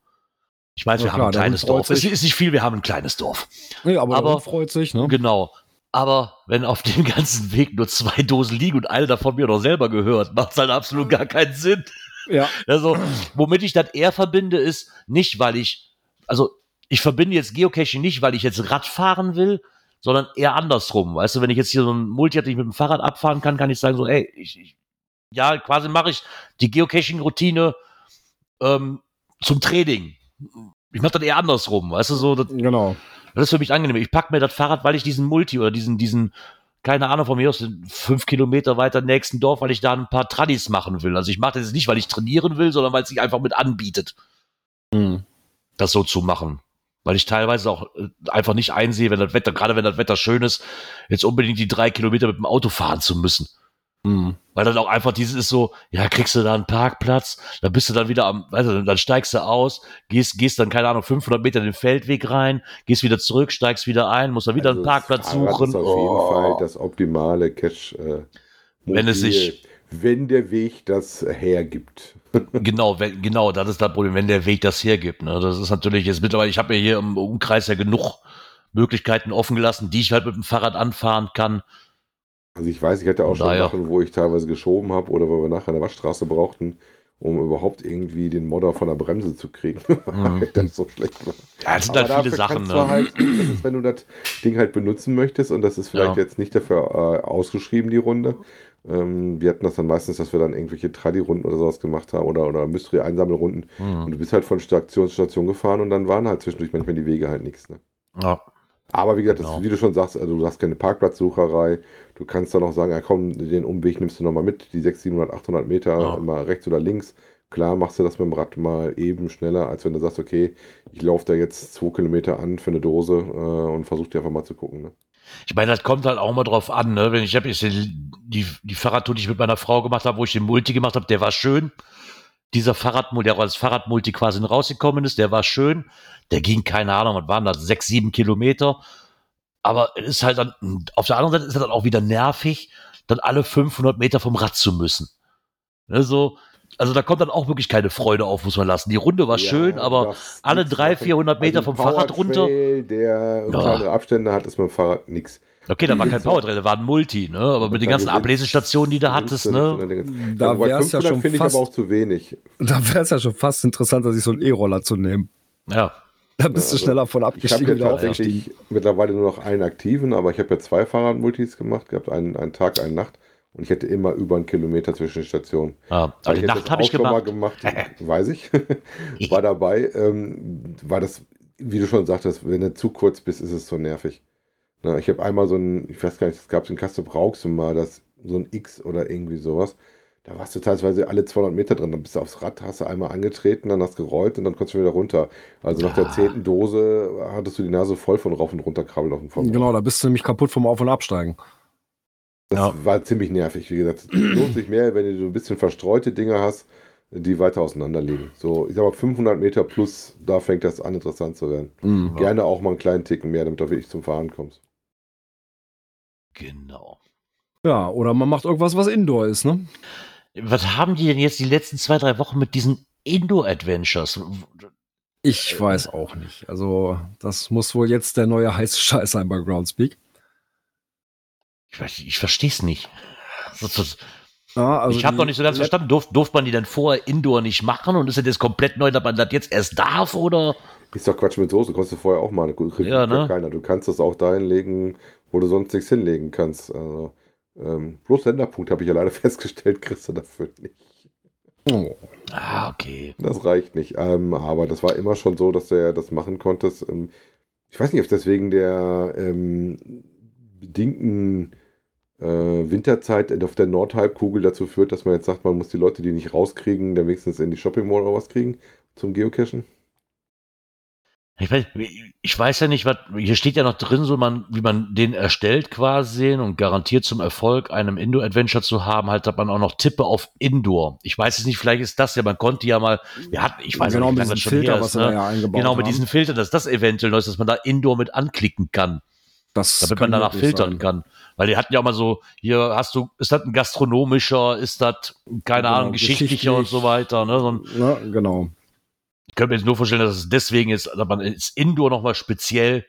Ich weiß, Ja, wir klar, haben ein kleines Dorf. Es sich. ist nicht viel, wir haben ein kleines Dorf. Nee, aber, Aber- freut sich, ne? Genau. Aber wenn auf dem ganzen Weg nur zwei Dosen liegen und eine davon mir noch selber gehört, macht es halt absolut gar keinen Sinn. Ja. Also, womit ich das eher verbinde, ist nicht, weil ich, also ich verbinde jetzt Geocaching nicht, weil ich jetzt Rad fahren will, sondern eher andersrum. Weißt du, wenn ich jetzt hier so ein Multi hatte, ich mit dem Fahrrad abfahren kann, kann ich sagen so, ey, ich, ich ja, quasi mache ich die Geocaching-Routine ähm, zum Training. Ich mache das eher andersrum, weißt du, so, das, Genau. Das ist für mich angenehm. Ich packe mir das Fahrrad, weil ich diesen Multi oder diesen, diesen, keine Ahnung von mir aus, fünf Kilometer weiter nächsten Dorf, weil ich da ein paar Tradis machen will. Also ich mache das jetzt nicht, weil ich trainieren will, sondern weil es sich einfach mit anbietet, Hm. das so zu machen. Weil ich teilweise auch äh, einfach nicht einsehe, wenn das Wetter, gerade wenn das Wetter schön ist, jetzt unbedingt die drei Kilometer mit dem Auto fahren zu müssen. Hm. Weil dann auch einfach dieses ist so, ja, kriegst du da einen Parkplatz, dann bist du dann wieder am, weißt du, dann steigst du aus, gehst, gehst dann, keine Ahnung, 500 Meter in den Feldweg rein, gehst wieder zurück, steigst wieder ein, musst dann wieder Also einen Parkplatz das Fahrrad suchen. Ist auf Oh. jeden Fall das optimale Cash. Äh, Wenn es sich- wenn der Weg das hergibt. Genau, wenn, genau, das ist das Problem, wenn der Weg das hergibt. Ne? Das ist natürlich jetzt mittlerweile, ich habe mir hier im Umkreis ja genug Möglichkeiten offen gelassen, die ich halt mit dem Fahrrad anfahren kann. Also ich weiß, ich hatte auch schon daher. Sachen, wo ich teilweise geschoben habe oder wo wir nachher eine Waschstraße brauchten. um überhaupt irgendwie den Modder von der Bremse zu kriegen. Mhm. das so schlecht war. Ja, das sind halt viele Sachen. Ne? Halt, das ist, wenn du das Ding halt benutzen möchtest und das ist vielleicht Ja. jetzt nicht dafür äh, ausgeschrieben, die Runde. Ähm, wir hatten das dann meistens, dass wir dann irgendwelche Tradi-Runden oder sowas gemacht haben oder, oder Mystery-Einsammelrunden. Und Mhm. du bist halt von Station zu Station gefahren und dann waren halt zwischendurch manchmal die Wege halt nichts. Ne? Ja. Aber wie gesagt, das, Genau. wie du schon sagst, also du hast keine Parkplatzsucherei. Du kannst dann auch sagen, ja komm, den Umweg nimmst du nochmal mit, die 600, 700, 800 Meter, Ja. mal rechts oder links. Klar machst du das mit dem Rad mal eben schneller, als wenn du sagst, okay, ich laufe da jetzt zwei Kilometer an für eine Dose äh, und versuch dir einfach mal zu gucken. Ne? Ich meine, das kommt halt auch mal drauf an, ne? Wenn ich habe jetzt die, die, die Fahrradtour, die ich mit meiner Frau gemacht habe, wo ich den Multi gemacht habe, der war schön. Dieser Fahrradmulti, der als Fahrradmulti quasi rausgekommen ist, der war schön. Der ging, keine Ahnung, was waren das, sechs, sieben Kilometer. Aber es ist halt dann, auf der anderen Seite ist es dann auch wieder nervig, dann alle 500 Meter vom Rad zu müssen. Ne, so, also da kommt dann auch wirklich keine Freude auf, muss man lassen. Die Runde war Ja, schön, aber alle gibt's 300, Sachen. 400 Meter Also vom Fahrrad runter. Der Ja. Abstände hat, ist mit dem Fahrrad nichts. Okay, da war kein Gibt's auch. Powertrail, da war ein Multi, ne? Aber mit den ganzen Ablesestationen, die du hattest, ne? Da wär wär's ja schon finde ich fast- aber auch zu wenig. Da wäre es ja schon fast interessanter, sich so einen E-Roller zu nehmen. Ja. Da bist du also, schneller von Ich habe abgestiegen jetzt wieder aufgestiegen. tatsächlich mittlerweile nur noch einen aktiven, aber ich habe ja zwei Fahrradmultis gemacht, gehabt, einen, einen Tag, eine Nacht. Und ich hätte immer über einen Kilometer zwischen den Stationen. Weil Aber die Nacht habe ich auch schon mal gemacht. gemacht, weiß ich. war dabei. Ähm, war das, wie du schon sagtest, wenn du zu kurz bist, ist es so nervig. Na, ich habe einmal so ein, ich weiß gar nicht, es gab so ein Kaste Brauchsum mal, das, so ein X oder irgendwie sowas. Da warst du teilweise alle 200 Meter drin, dann bist du aufs Rad, hast du einmal angetreten, dann hast du gerollt und dann konntest du wieder runter. Also nach der Ah. zehnten Dose hattest du die Nase voll von rauf und runter krabbeln auf dem Fahrrad. Genau, da bist du nämlich kaputt vom Auf- und Absteigen. Das Ja. war ziemlich nervig. Wie gesagt, es lohnt sich mehr, wenn du so ein bisschen verstreute Dinge hast, die weiter auseinander liegen. So, ich sag mal 500 Meter plus, da fängt das an interessant zu werden. Mhm. Gerne auch mal einen kleinen Ticken mehr, damit du wirklich zum Fahren kommst. Genau. Ja, oder man macht irgendwas, was Indoor ist, ne? Was haben die denn jetzt die letzten zwei, drei Wochen mit diesen Indoor-Adventures? Ich weiß auch nicht. Also, das muss wohl jetzt der neue heiße Scheiß sein bei Groundspeak. Ich, weiß- ich verstehe es nicht. Das- das- Ja, also ich habe noch nicht so ganz verstanden, durf, durfte man die denn vorher Indoor nicht machen und ist das jetzt komplett neu, dass man das jetzt erst darf oder? Ist doch Quatsch mit Soße, kostet vorher auch mal eine gute Ja, ne? keiner. Du kannst das auch dahin legen, wo du sonst nichts hinlegen kannst. Also, ähm, bloß Senderpunkt habe ich ja leider festgestellt, kriegst du dafür nicht. Oh. Ah, okay. Das reicht nicht. Ähm, aber das war immer schon so, dass du das machen konntest. Ähm, ich weiß nicht, ob das wegen der ähm, bedingten äh, Winterzeit auf der Nordhalbkugel dazu führt, dass man jetzt sagt, man muss die Leute, die nicht rauskriegen, dann wenigstens in die Shopping Mall oder was kriegen zum Geocachen. Ich weiß, ich weiß ja nicht, was, hier steht ja noch drin, so man, wie man den erstellt quasi und garantiert zum Erfolg einem Indoor-Adventure zu haben, halt hat man auch noch Tippe auf Indoor. Ich weiß es nicht, vielleicht ist das ja, man konnte ja mal, wir hatten, ich weiß genau nicht, mit diesem Filter, was ist, da ne? ja eingebaut Genau, mit haben. diesen Filtern, dass das eventuell neu ist, dass man da Indoor mit anklicken kann, Das damit man danach filtern sein. kann. Weil die hatten ja auch mal so, hier hast du, ist das ein gastronomischer, ist das, keine Genau, Ahnung, geschichtlicher und so weiter, ne? So ein, Ja, genau. Könnte mir jetzt nur vorstellen, dass es deswegen ist, dass man es Indoor nochmal speziell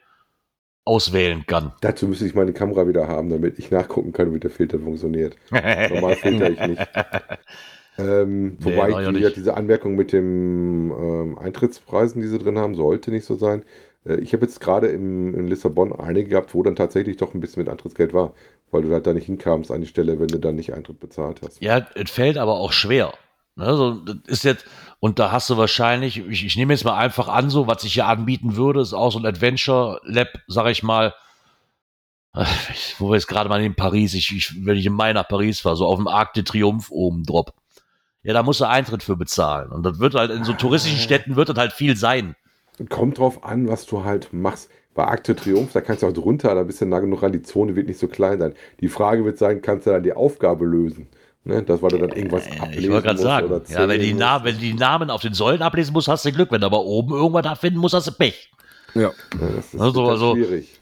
auswählen kann. Dazu müsste ich meine Kamera wieder haben, damit ich nachgucken kann, wie der Filter funktioniert. Normal filter ich nicht. Ähm, Nee, wobei ja ich, gesagt, diese Anmerkung mit dem ähm, Eintrittspreisen, die sie drin haben, sollte nicht so sein. Äh, ich habe jetzt gerade in Lissabon einige gehabt, wo dann tatsächlich doch ein bisschen mit Eintrittsgeld war, weil du halt da nicht hinkamst an die Stelle, wenn du dann nicht Eintritt bezahlt hast. Ja, es fällt aber auch schwer. Ne, so, das ist jetzt, und da hast du wahrscheinlich, ich, ich nehme jetzt mal einfach an, so, was ich hier anbieten würde, ist auch so ein Adventure Lab, sag ich mal, äh, wo wir jetzt gerade mal in Paris, ich, ich, wenn ich im Mai nach Paris fahre, so auf dem Arc de Triomphe oben drop. Ja, da musst du Eintritt für bezahlen. Und das wird halt in so touristischen Städten wird das halt viel sein. Kommt drauf an, was du halt machst. Bei Akte Triumph, da kannst du auch drunter, da bist du nah genug ran, die Zone wird nicht so klein sein. Die Frage wird sein, kannst du dann die Aufgabe lösen? Ne? Das, du dann irgendwas Äh, ablesen Ich wollte gerade sagen, ja, wenn, die. Namen, wenn du die Namen auf den Säulen ablesen musst, hast du Glück. Wenn du aber oben irgendwas da finden musst, hast du Pech. Ja. Ja, das ist Also- also- schwierig.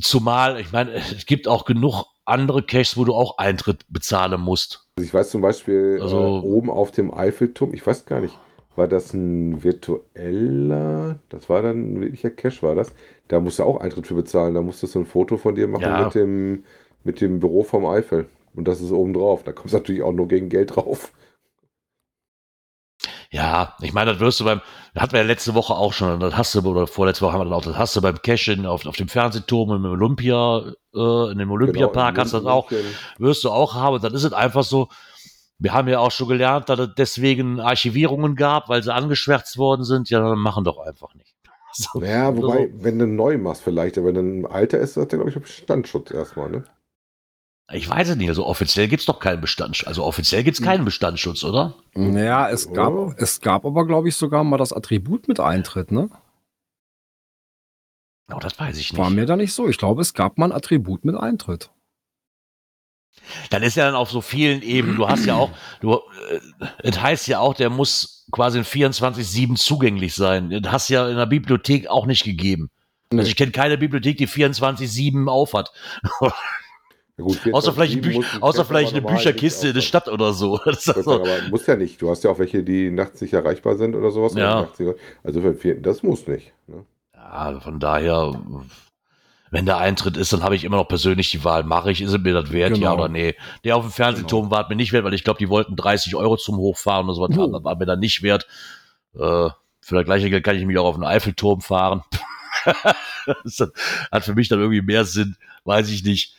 Zumal, ich meine, es gibt auch genug andere Caches, wo du auch Eintritt bezahlen musst. Also ich weiß zum Beispiel Also- äh, oben auf dem Eiffelturm, ich weiß gar nicht, war das ein virtueller, das war dann ein wirklicher Cache, war das? Da musst du auch Eintritt für bezahlen, da musstest du ein Foto von dir machen Ja. mit, dem, mit dem Büro vom Eifel. Und das ist oben drauf. Da kommst du natürlich auch nur gegen Geld drauf. Ja, ich meine, das wirst du beim, das hatten wir ja letzte Woche auch schon, das hast du, oder vorletzte Woche haben wir dann auch, das hast du beim Cash-In auf, auf dem Fernsehturm im Olympia, äh, in dem Olympiapark Genau, hast du das auch, wirst du auch haben. Und dann ist es einfach so, wir haben ja auch schon gelernt, dass es deswegen Archivierungen gab, weil sie angeschwärzt worden sind. Ja, dann machen doch einfach nicht. So, Ja, wobei, so. wenn du neu machst vielleicht, aber wenn du ein alter ist, hat der, glaube ich, Bestandsschutz erstmal, ne? Ich weiß es nicht, also offiziell gibt's doch keinen Bestandsschutz. Also offiziell gibt's keinen Bestandsschutz, oder? Naja, es gab, Oh. es gab aber, glaube ich, sogar mal das Attribut mit Eintritt, ne? Oh, das weiß ich nicht. War mir da nicht so. Ich glaube, es gab mal ein Attribut mit Eintritt. dann ist ja dann auf so vielen Ebenen. Du hast ja auch, du, äh, es heißt ja auch, der muss quasi in 24-7 zugänglich sein. Das hast ja in der Bibliothek auch nicht gegeben. Nee. Also ich kenne keine Bibliothek, die 24-7 aufhat. Ja, gut, außer vielleicht, ein 24/7 Büch, muss ein außer vielleicht eine Bücherkiste in der Stadt oder so. Das also, Aber muss ja nicht. Du hast ja auch welche, die nachts nicht erreichbar sind oder sowas. Ja. Also für vier- das muss nicht. Ne? ja, von daher, wenn der Eintritt ist, dann habe ich immer noch persönlich die Wahl. Mache ich, ist es mir das wert, Genau. ja oder nee? Der auf dem Fernsehturm war es mir nicht wert, weil ich glaube, die wollten 30 Euro zum Hochfahren oder sowas. Oh. War, war mir dann nicht wert. Äh, für das gleiche Geld kann ich mich auch auf den Eiffelturm fahren. das hat für mich dann irgendwie mehr Sinn, weiß ich nicht.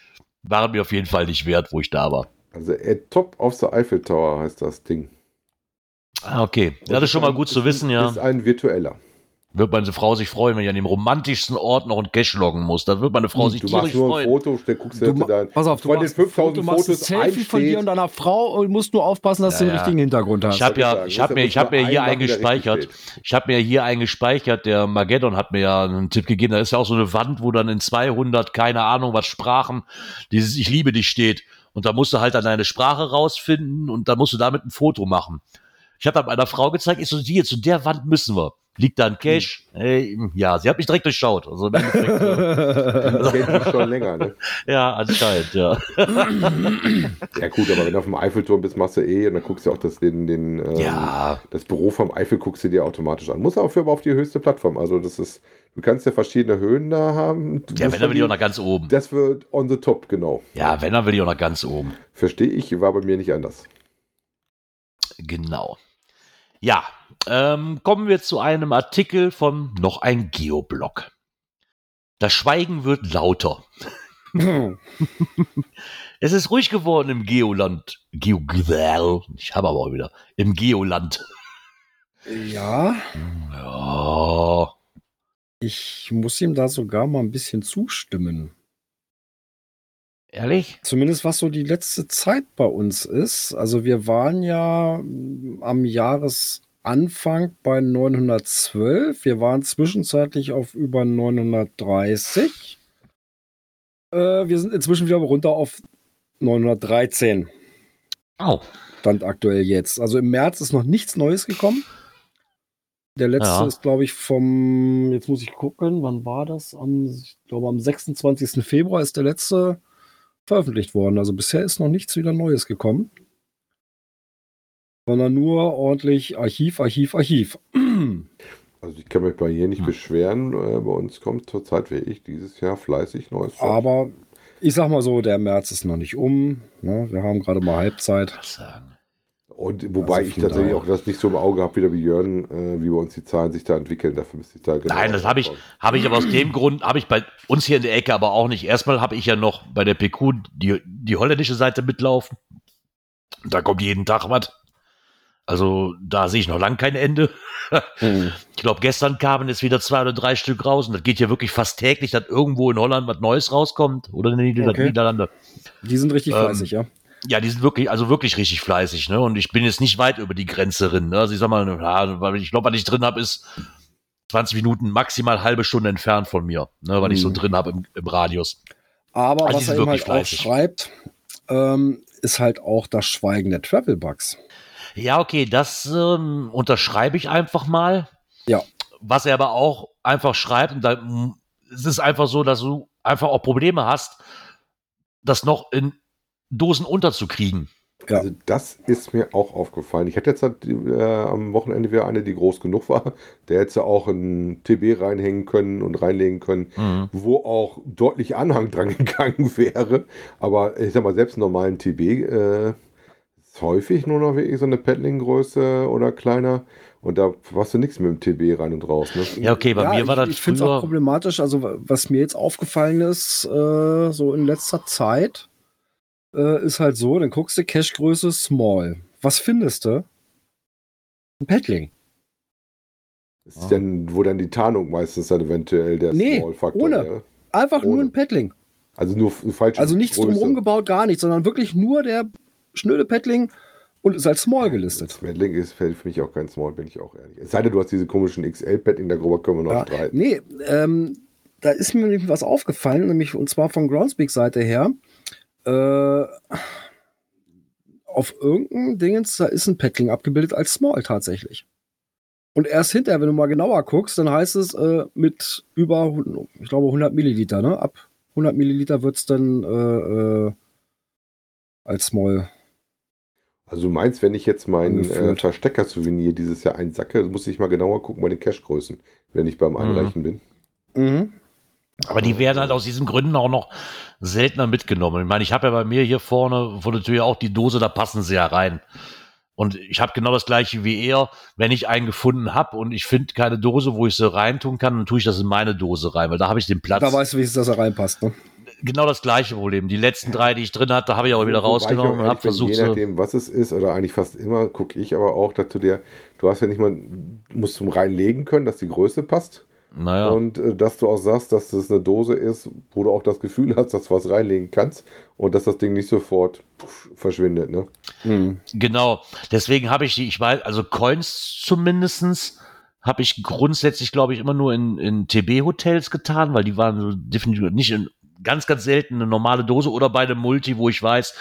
War mir auf jeden Fall nicht wert, wo ich da war. Also äh, Top of the Eiffel Tower heißt das Ding. Ah, okay. Ja, das ist schon mal gut zu wissen, ja. Ist ein virtueller. Wird meine Frau sich freuen, wenn ich an dem romantischsten Ort noch ein Cash loggen muss. Da wird meine Frau sich Du machst nur ein freuen. Foto, dann guckst du, Du, du dein, pass auf, du machst, ein 5000 Foto, machst ein Fotos Selfie von dir einsteht. und deiner Frau und musst nur aufpassen, dass du Ja, den ja. richtigen Hintergrund hast. Ich habe ja, ich habe mir, ich habe mir hier einen eingespeichert. Ich habe mir hier eingespeichert. Der Mageddon hat mir ja einen Tipp gegeben. Da ist ja auch so eine Wand, wo dann in 200 keine Ahnung was Sprachen dieses Ich liebe dich steht. Und da musst du halt dann deine Sprache rausfinden und dann musst du damit ein Foto machen. Ich habe dann meiner Frau gezeigt, ich so, hier, zu der Wand müssen wir. Liegt da ein Cash? Hey, ja, sie hat mich direkt durchschaut. Also dich schon länger, ne? ja, anscheinend, ja. Ja gut, aber wenn du auf dem Eiffelturm bist, machst du eh und dann guckst du auch das, den, den, ähm, Ja, das Büro vom Eifel guckst du dir automatisch an. Muss auch für aber auf die höchste Plattform. Also das ist, du kannst ja verschiedene Höhen da haben. Du ja, wenn, dann will ich auch nach ganz oben. Das wird on the top, genau. Ja, wenn, dann will ich auch nach ganz oben. Verstehe ich, war bei mir nicht anders. Genau. Ja, ähm, kommen wir zu einem Artikel von noch ein Geoblog. Das Schweigen wird lauter. Es ist ruhig geworden im Geoland. Geo ich habe aber auch wieder. Im Geoland. ja, Ja. ich muss ihm da sogar mal ein bisschen zustimmen. Ehrlich? Zumindest was so die letzte Zeit bei uns ist. Also wir waren ja am Jahresanfang bei 912. Wir waren zwischenzeitlich auf über 930. Äh, wir sind inzwischen wieder runter auf 913. Oh. Stand aktuell jetzt. Also im März ist noch nichts Neues gekommen. Der letzte Ja. ist, glaube ich, vom, jetzt muss ich gucken, wann war das? Am, ich glaube, am 26. Februar ist der letzte veröffentlicht worden. Also bisher ist noch nichts wieder Neues gekommen. Sondern nur ordentlich Archiv, Archiv, Archiv. Also ich kann mich bei hier nicht Hm. beschweren. Äh, bei uns kommt zurzeit wirklich dieses Jahr fleißig neues Zeug. Aber ich sag mal so, der März ist noch nicht um. Ne? Wir haben gerade mal Halbzeit. Was sagen? Und wobei Also ich tatsächlich auch das nicht so im Auge habe, wieder wie Jörn, äh, wie bei uns die Zahlen sich da entwickeln. Dafür müsste ich da genau Nein, das habe ich, habe ich aber aus dem Grund, habe ich bei uns hier in der Ecke aber auch nicht. Erstmal habe ich ja noch bei der PQ die, die holländische Seite mitlaufen. Da kommt jeden Tag was. Also da sehe ich noch lang kein Ende. Hm. Ich glaube, gestern kamen jetzt wieder zwei oder drei Stück raus und das geht ja wirklich fast täglich, dass irgendwo in Holland was Neues rauskommt oder in den Okay. Niederlande. Die sind richtig Ähm, fleißig, ja. Ja, die sind wirklich, also wirklich richtig fleißig, ne? Und ich bin jetzt nicht weit über die Grenze drin. Ne? Also ich sag mal, ja, weil ich glaube, was ich drin habe, ist 20 Minuten, maximal halbe Stunde entfernt von mir, ne? Was ich so Mhm. drin habe im, im Radius. Aber Also was er eben wirklich halt auch schreibt, ähm, ist halt auch das Schweigen der Travel-Bugs. Ja, okay, das ähm, unterschreibe ich einfach mal. Ja. Was er aber auch einfach schreibt, und da, es ist einfach so, dass du einfach auch Probleme hast, das noch in Dosen unterzukriegen. Ja. Also das ist mir auch aufgefallen. Ich hatte jetzt halt, äh, am Wochenende wieder eine, die groß genug war. Der hätte auch ein TB reinhängen können und reinlegen können, Mhm. wo auch deutlich Anhang dran gegangen wäre. Aber ich sag mal, selbst einen normalen TB äh, häufig nur noch wirklich so eine Paddling-Größe oder kleiner. Und da machst du nichts mit dem TB rein und raus. Ne? Ja, okay, bei mir ich, war das Ich finde es auch problematisch. Also, wa- was mir jetzt aufgefallen ist, äh, so in letzter Zeit, äh, ist halt so: dann guckst du Cache-Größe Small. Was findest du? Ein Paddling. Das ist dann, wo dann die Tarnung meistens dann eventuell der Nee, Small-Faktor ohne. wäre. Einfach nur Ohne. ein Paddling. Also nur f- falsche Also nichts Größe. drumherum gebaut, gar nichts, sondern wirklich nur der schnöde Paddling und ist als Small gelistet. Das Paddling ist für mich auch kein Small, bin ich auch ehrlich. Es sei denn, du hast diese komischen XL-Paddling, darüber können wir noch Ja, streiten. nee, ähm, da ist mir nämlich was aufgefallen, nämlich und zwar von Groundspeak-Seite her. Äh, auf irgendeinem Dingens, da ist ein Paddling abgebildet als Small tatsächlich. Und erst hinterher, wenn du mal genauer guckst, dann heißt es äh, mit über, ich glaube, 100 Milliliter, ne? Ab 100 Milliliter wird es dann äh, äh, als Small. Also du meinst, wenn ich jetzt mein äh. Verstecker-Souvenir dieses Jahr einsacke, muss ich mal genauer gucken bei den Cache-Größen, wenn ich beim Einreichen bin. Mhm. Aber die werden halt aus diesen Gründen auch noch seltener mitgenommen. Ich meine, ich habe ja bei mir hier vorne vor der Tür auch die Dose, da passen sie ja rein. Und ich habe genau das gleiche wie er. Wenn ich einen gefunden habe und ich finde keine Dose, wo ich sie reintun kann, dann tue ich das in meine Dose rein, weil da habe ich den Platz. Da weißt du, wie es dass er reinpasst. Ne? Genau das gleiche Problem. Die letzten drei, die ich drin hatte, habe ich auch wieder rausgenommen und habe versucht, Je nachdem, was es ist, oder eigentlich fast immer, gucke ich aber auch, dass du dir, du hast ja nicht mal, musst zum reinlegen können, dass die Größe passt. Naja. Und äh, dass du auch sagst, dass das eine Dose ist, wo du auch das Gefühl hast, dass du was reinlegen kannst und dass das Ding nicht sofort pff, verschwindet. Ne? Mhm. Genau. Deswegen habe ich die, ich weiß, also Coins zumindestens habe ich grundsätzlich, glaube ich, immer nur in, in TB-Hotels getan, weil die waren so definitiv nicht in ganz, ganz selten eine normale Dose oder bei einem Multi, wo ich weiß,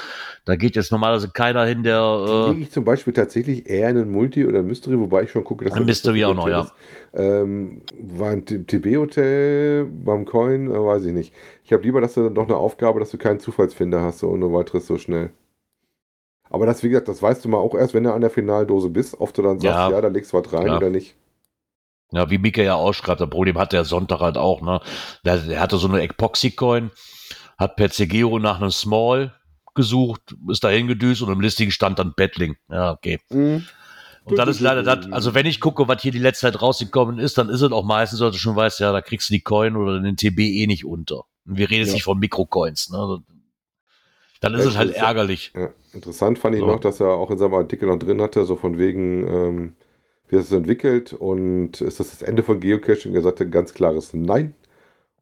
da geht jetzt normalerweise keiner hin, der äh, ich zum Beispiel tatsächlich eher in ein Multi oder ein Mystery, wobei ich schon gucke, dass Ein das Mystery das auch noch, ja. Ähm, war ein TB-Hotel beim Coin, äh, weiß ich nicht. Ich habe lieber, dass du noch eine Aufgabe, dass du keinen Zufallsfinder hast so ohne weiteres so schnell. Aber das, wie gesagt, das weißt du mal auch erst, wenn du an der Finaldose bist, ob du dann sagst, Ja. ja, da legst du was rein Klar. oder nicht. Ja, wie Mika ja ausschreibt, das Problem hat der Sonntag halt auch, ne? Der, der hatte so eine Epoxy-Coin, hat per CGO nach einem Small gesucht, ist da hingedüst und im Listing stand dann Battling. Ja, okay. Mhm. Und dann ist leider das, also wenn ich gucke, was hier die letzte Zeit rausgekommen ist, dann ist es auch meistens, so, dass du schon weißt, ja, da kriegst du die Coin oder den TB eh nicht unter. Und wir reden jetzt Ja. nicht von Mikrocoins, ne? Dann ist Ja, es halt ärgerlich. Ja, interessant fand ich So. noch, dass er auch in seinem Artikel noch drin hatte, so von wegen, ähm, wie es sich entwickelt und ist das das Ende von Geocaching? Er sagte ein ganz klares Nein.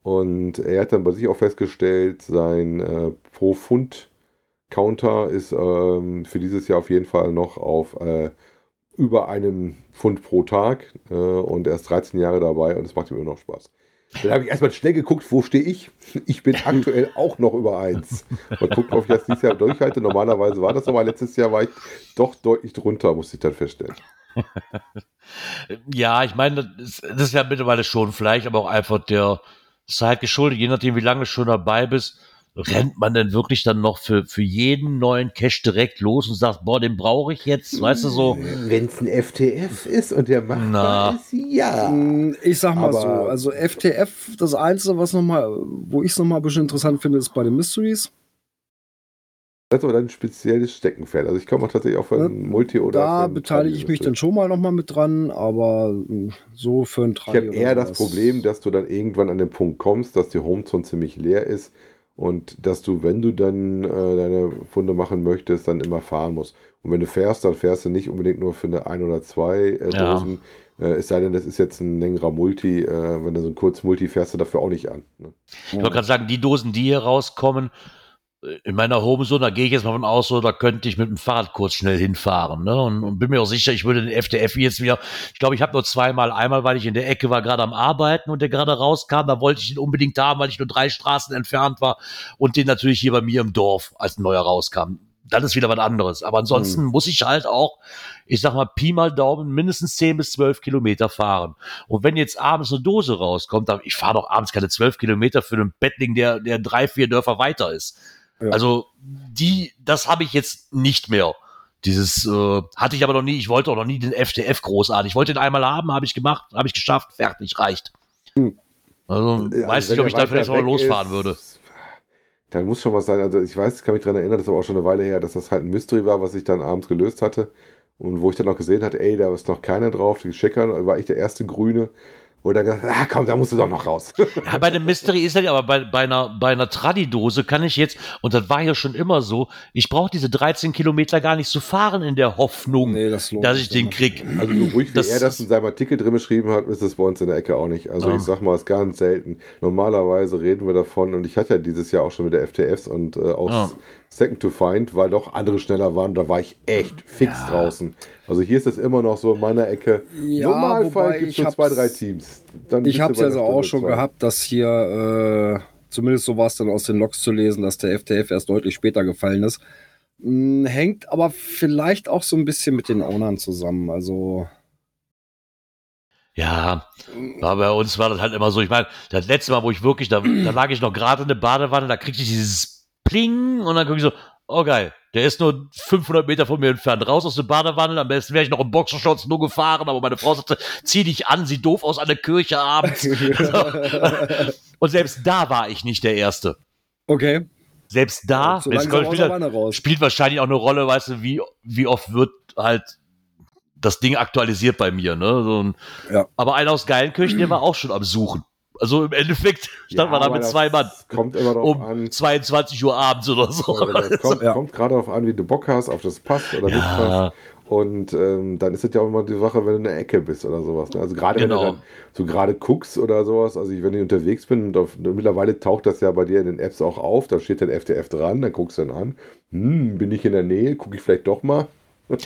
Und er hat dann bei sich auch festgestellt, sein äh, Pro-Pfund-Counter ist ähm, für dieses Jahr auf jeden Fall noch auf äh, über einem Pfund pro Tag äh, und er ist 13 Jahre dabei und es macht ihm immer noch Spaß. Dann habe ich erstmal schnell geguckt, wo stehe ich? Ich bin aktuell auch noch über 1. Mal gucken, ob ich das dieses Jahr durchhalte. Normalerweise war das aber letztes Jahr war ich doch deutlich drunter, musste ich dann feststellen. Ja, ich meine, das ist, ja mittlerweile schon vielleicht, aber auch einfach der Zeit geschuldet, je nachdem, wie lange du schon dabei bist, rennt man denn wirklich dann noch für, für jeden neuen Cache direkt los und sagt, boah, den brauche ich jetzt, weißt du so? Wenn es ein FTF ist und der machbar Na. ist, ja. Mm, Ich sag mal Aber- so, also FTF, das Einzige, was noch mal, wo ich es nochmal ein bisschen interessant finde, ist bei den Mysteries. Das ist aber dann ein spezielles Steckenpferd. Also ich komme auch tatsächlich auch von Multi oder. da beteilige ich mich dann schon mal nochmal mit dran, aber mm, so für ein Ich habe eher das Problem, dass du dann irgendwann an den Punkt kommst, dass die Homezone ziemlich leer ist und dass du, wenn du dann äh, deine Funde machen möchtest, dann immer fahren musst. Und wenn du fährst, dann fährst du nicht unbedingt nur für eine ein oder zwei äh, Ja. Dosen. Äh, es sei denn, das ist jetzt ein längerer Multi. Äh, wenn du so ein kurz Multi fährst, du dafür auch nicht an. Ne? Ich wollte gerade sagen, die Dosen, die hier rauskommen, in meiner Homezone, da gehe ich jetzt mal von aus, so, da könnte ich mit dem Fahrrad kurz schnell hinfahren. Ne? Und, und bin mir auch sicher, ich würde den FDF jetzt wieder, ich glaube, ich habe nur zweimal, einmal, weil ich in der Ecke war, gerade am Arbeiten und der gerade rauskam, da wollte ich ihn unbedingt haben, weil ich nur drei Straßen entfernt war und den natürlich hier bei mir im Dorf als ein neuer rauskam. Das ist wieder was anderes. Aber ansonsten muss ich halt auch, ich sag mal, Pi mal Daumen, mindestens 10 bis 12 Kilometer fahren. Und wenn jetzt abends eine Dose rauskommt, dann, ich fahre doch abends keine 12 Kilometer für einen Bettling, der, der drei, vier Dörfer weiter ist. Ja. Also, die, das habe ich jetzt nicht mehr. Dieses äh, hatte ich aber noch nie. Ich wollte auch noch nie den FDF großartig. Ich wollte den einmal haben, habe ich gemacht, habe ich geschafft, fertig, reicht. Hm. Also, Ja, weiß nicht, ob ich jetzt mal weg losfahren ist, würde. dann muss schon was sein. Also ich weiß, ich kann mich daran erinnern, das aber auch schon eine Weile her, dass das halt ein Mystery war, was ich dann abends gelöst hatte. Und wo ich dann auch gesehen hatte, ey, da ist noch keiner drauf, die Checker, war ich der erste Grüne. Dann gesagt, ah komm, da musst du doch noch raus. Ja, bei einem Mystery ist das ja, aber bei, bei einer, bei einer Tradidose kann ich jetzt, und das war ja schon immer so, ich brauche diese 13 Kilometer gar nicht zu fahren in der Hoffnung, Nee, das dass ich den krieg. Also so ruhig wie Das- er das in seinem Artikel drin beschrieben hat, ist es bei uns in der Ecke auch nicht. Also Ja. ich sag mal, es ist ganz selten. Normalerweise reden wir davon und ich hatte ja dieses Jahr auch schon mit der FTFs und äh, auch Ja. Second to Find, weil doch andere schneller waren, da war ich echt fix Ja. draußen. Also hier ist es immer noch so in meiner Ecke. Ja, Normalfall gibt es ich nur zwei, hab's- drei Teams. Dann Ich habe es ja der so Stunde auch schon zwei. gehabt, dass hier, äh, zumindest so war es dann aus den Logs zu lesen, dass der FTF erst deutlich später gefallen ist. Hm, hängt aber vielleicht auch so ein bisschen mit den Ownern zusammen. Also, Ja, aber bei uns war das halt immer so. Ich meine, das letzte Mal, wo ich wirklich, da, da lag ich noch gerade in der Badewanne, da kriegte ich dieses Pling und dann gucke ich so, oh geil, der ist nur 500 Meter von mir entfernt, raus aus der Badewanne. Am besten wäre ich noch im Boxershorts nur gefahren, aber meine Frau sagte, zieh dich an, sieh doof aus an der Kirche abends. und selbst da war ich nicht der Erste. okay. Selbst da, so spielt, spielt wahrscheinlich auch eine Rolle, weißt du, wie, wie oft wird halt das Ding aktualisiert bei mir, ne? So ein, Ja. Aber einer aus Geilenkirchen, der war auch schon am Suchen. Also im Endeffekt stand man da mit zwei Mann Kommt immer darauf um an. 22 Uhr abends oder so. Das kommt, Ja. kommt gerade darauf an, wie du Bock hast, ob das passt oder nicht Ja. passt. Und ähm, dann ist es ja auch immer die Sache, wenn du in der Ecke bist oder sowas. Ne? Also gerade Genau. wenn du dann so gerade guckst oder sowas, also ich, wenn ich unterwegs bin, und auf, mittlerweile taucht das ja bei dir in den Apps auch auf, da steht dann FTF dran, dann guckst du dann an, hm, bin ich in der Nähe, gucke ich vielleicht doch mal.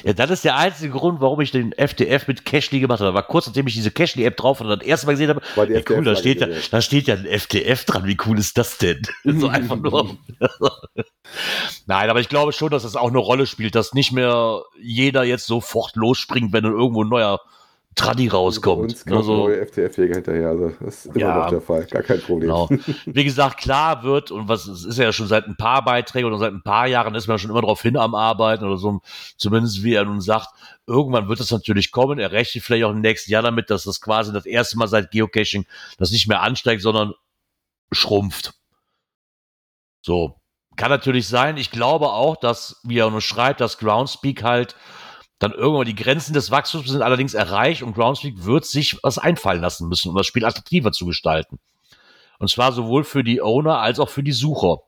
Ja, das ist der einzige Grund, warum ich den FTF mit Cashly gemacht habe. War kurz nachdem ich diese Cashly-App drauf hatte und das erste Mal gesehen habe, ja, cool, da steht, ja, da steht ja ein FTF dran. Wie cool ist das denn? so einfach nur. Nein, aber ich glaube schon, dass das auch eine Rolle spielt, dass nicht mehr jeder jetzt sofort losspringt, wenn irgendwo ein neuer Tradi rauskommt. uns kommt Also, FTF-Jäger hinterher, also das ist immer Ja. noch der Fall, gar kein Problem. Genau. Wie gesagt, klar wird, und was es ist ja schon seit ein paar Beiträgen oder seit ein paar Jahren ist man schon immer darauf hin am Arbeiten oder so, zumindest wie er nun sagt, irgendwann wird es natürlich kommen. Er rechnet vielleicht auch im nächsten Jahr damit, dass das quasi das erste Mal seit Geocaching das nicht mehr ansteigt, sondern schrumpft. So. Kann natürlich sein. Ich glaube auch, dass, wie er nur schreibt, dass Groundspeak halt dann irgendwann die Grenzen des Wachstums sind allerdings erreicht und Groundspeak wird sich was einfallen lassen müssen, um das Spiel attraktiver zu gestalten. Und zwar sowohl für die Owner als auch für die Sucher.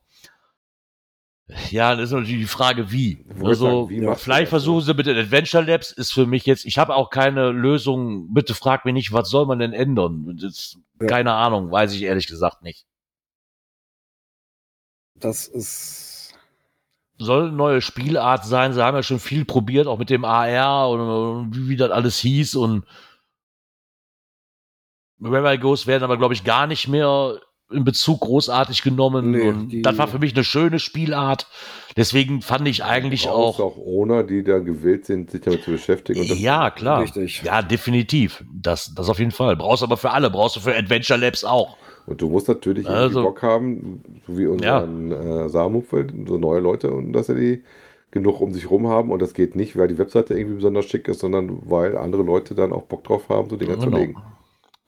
Ja, das ist natürlich die Frage, wie. Also, sagen, wie vielleicht das, versuchen sie mit den Adventure Labs, ist für mich jetzt, ich habe auch keine Lösung, bitte frag mich nicht, was soll man denn ändern? Das, Ja. Keine Ahnung, weiß ich ehrlich gesagt nicht. Das ist. Soll eine neue Spielart sein, sie haben ja schon viel probiert, auch mit dem AR und, und wie, wie das alles hieß und I Goes werden aber, glaube ich, gar nicht mehr in Bezug großartig genommen. Nee, und das war für mich eine schöne Spielart. Deswegen fand ich eigentlich Du brauchst auch. auch Owner, die da gewillt sind, sich damit zu beschäftigen. Ja, klar. Richtig. Ja, definitiv. Das, das auf jeden Fall. Brauchst aber für alle. Brauchst du für Adventure Labs auch. Und du musst natürlich Also- irgendwie Bock haben, so wie unseren äh, Saarmupfel, so neue Leute, und dass sie die genug um sich rum haben. Und das geht nicht, weil die Webseite irgendwie besonders schick ist, sondern weil andere Leute dann auch Bock drauf haben, so Dinger zu Genau. legen.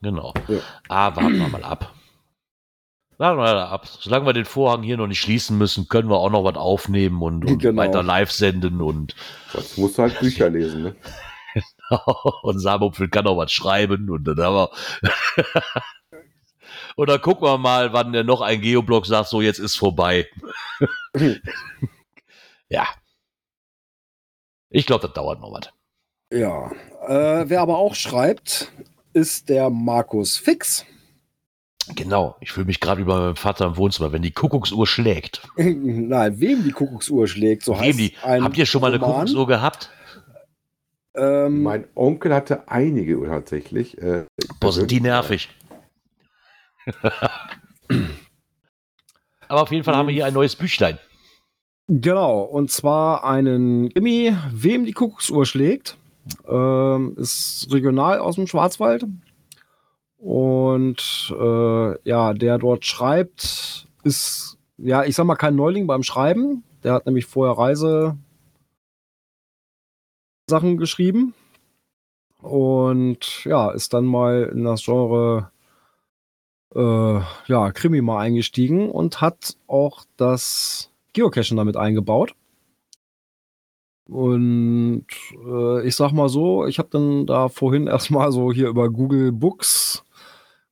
Genau. Ja. Ah, warten wir mal ab. Warten wir mal ab. Solange wir den Vorhang hier noch nicht schließen müssen, können wir auch noch was aufnehmen und, und Genau. weiter live senden und, Sonst musst du halt Bücher lesen. Ne? und Samopfel kann auch was schreiben und dann haben wir. und dann gucken wir mal, wann der noch ein Geoblog sagt, so jetzt ist vorbei. ja. Ich glaube, das dauert noch was. Ja. Äh, wer aber auch schreibt, ist der Markus Fix. Genau. Ich fühle mich gerade über meinem Vater im Wohnzimmer, wenn die Kuckucksuhr schlägt. Nein, wem die Kuckucksuhr schlägt, so Wem heißt die, ein habt ihr schon mal eine. Kuckucksuhr gehabt? Ähm, Mein Onkel hatte einige tatsächlich. Äh, Boah, sind die nervig. Aber auf jeden Fall haben wir hier ein neues Büchlein. Genau, und zwar einen Krimi, wem die Kuckucksuhr schlägt. Ähm, ist regional aus dem Schwarzwald. Und äh, ja, der dort schreibt, ist, ja, ich sag mal, kein Neuling beim Schreiben. Der hat nämlich vorher Reise Sachen geschrieben. Und ja, ist dann mal in das Genre äh, ja, Krimi mal eingestiegen und hat auch das Geocachen damit eingebaut. Und äh, ich sag mal so, ich habe dann da vorhin erstmal so hier über Google Books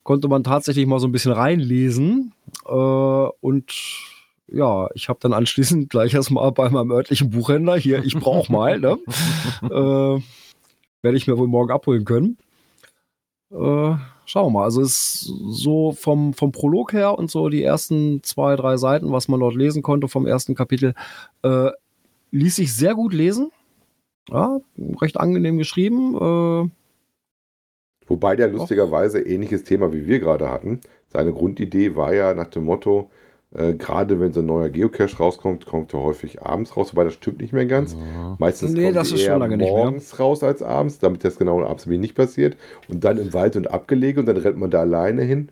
konnte man tatsächlich mal so ein bisschen reinlesen. Äh, und ja, ich habe dann anschließend gleich erstmal bei meinem örtlichen Buchhändler hier, ich brauche mal, ne? äh, werde ich mir wohl morgen abholen können. Äh, schauen wir mal. Also es ist so vom, vom Prolog her und so die ersten zwei, drei Seiten, was man dort lesen konnte vom ersten Kapitel, äh, ließ sich sehr gut lesen. Ja, recht angenehm geschrieben. Äh, Wobei der lustigerweise ähnliches Thema wie wir gerade hatten. Seine Grundidee war ja nach dem Motto, äh, gerade wenn so ein neuer Geocache rauskommt, kommt er häufig abends raus, wobei das stimmt nicht mehr ganz. Ja. Meistens Nee, kommt das ist schon eher lange nicht mehr. morgens raus als abends, damit das genau abends nicht passiert. Und dann im Wald und abgelegen und dann rennt man da alleine hin.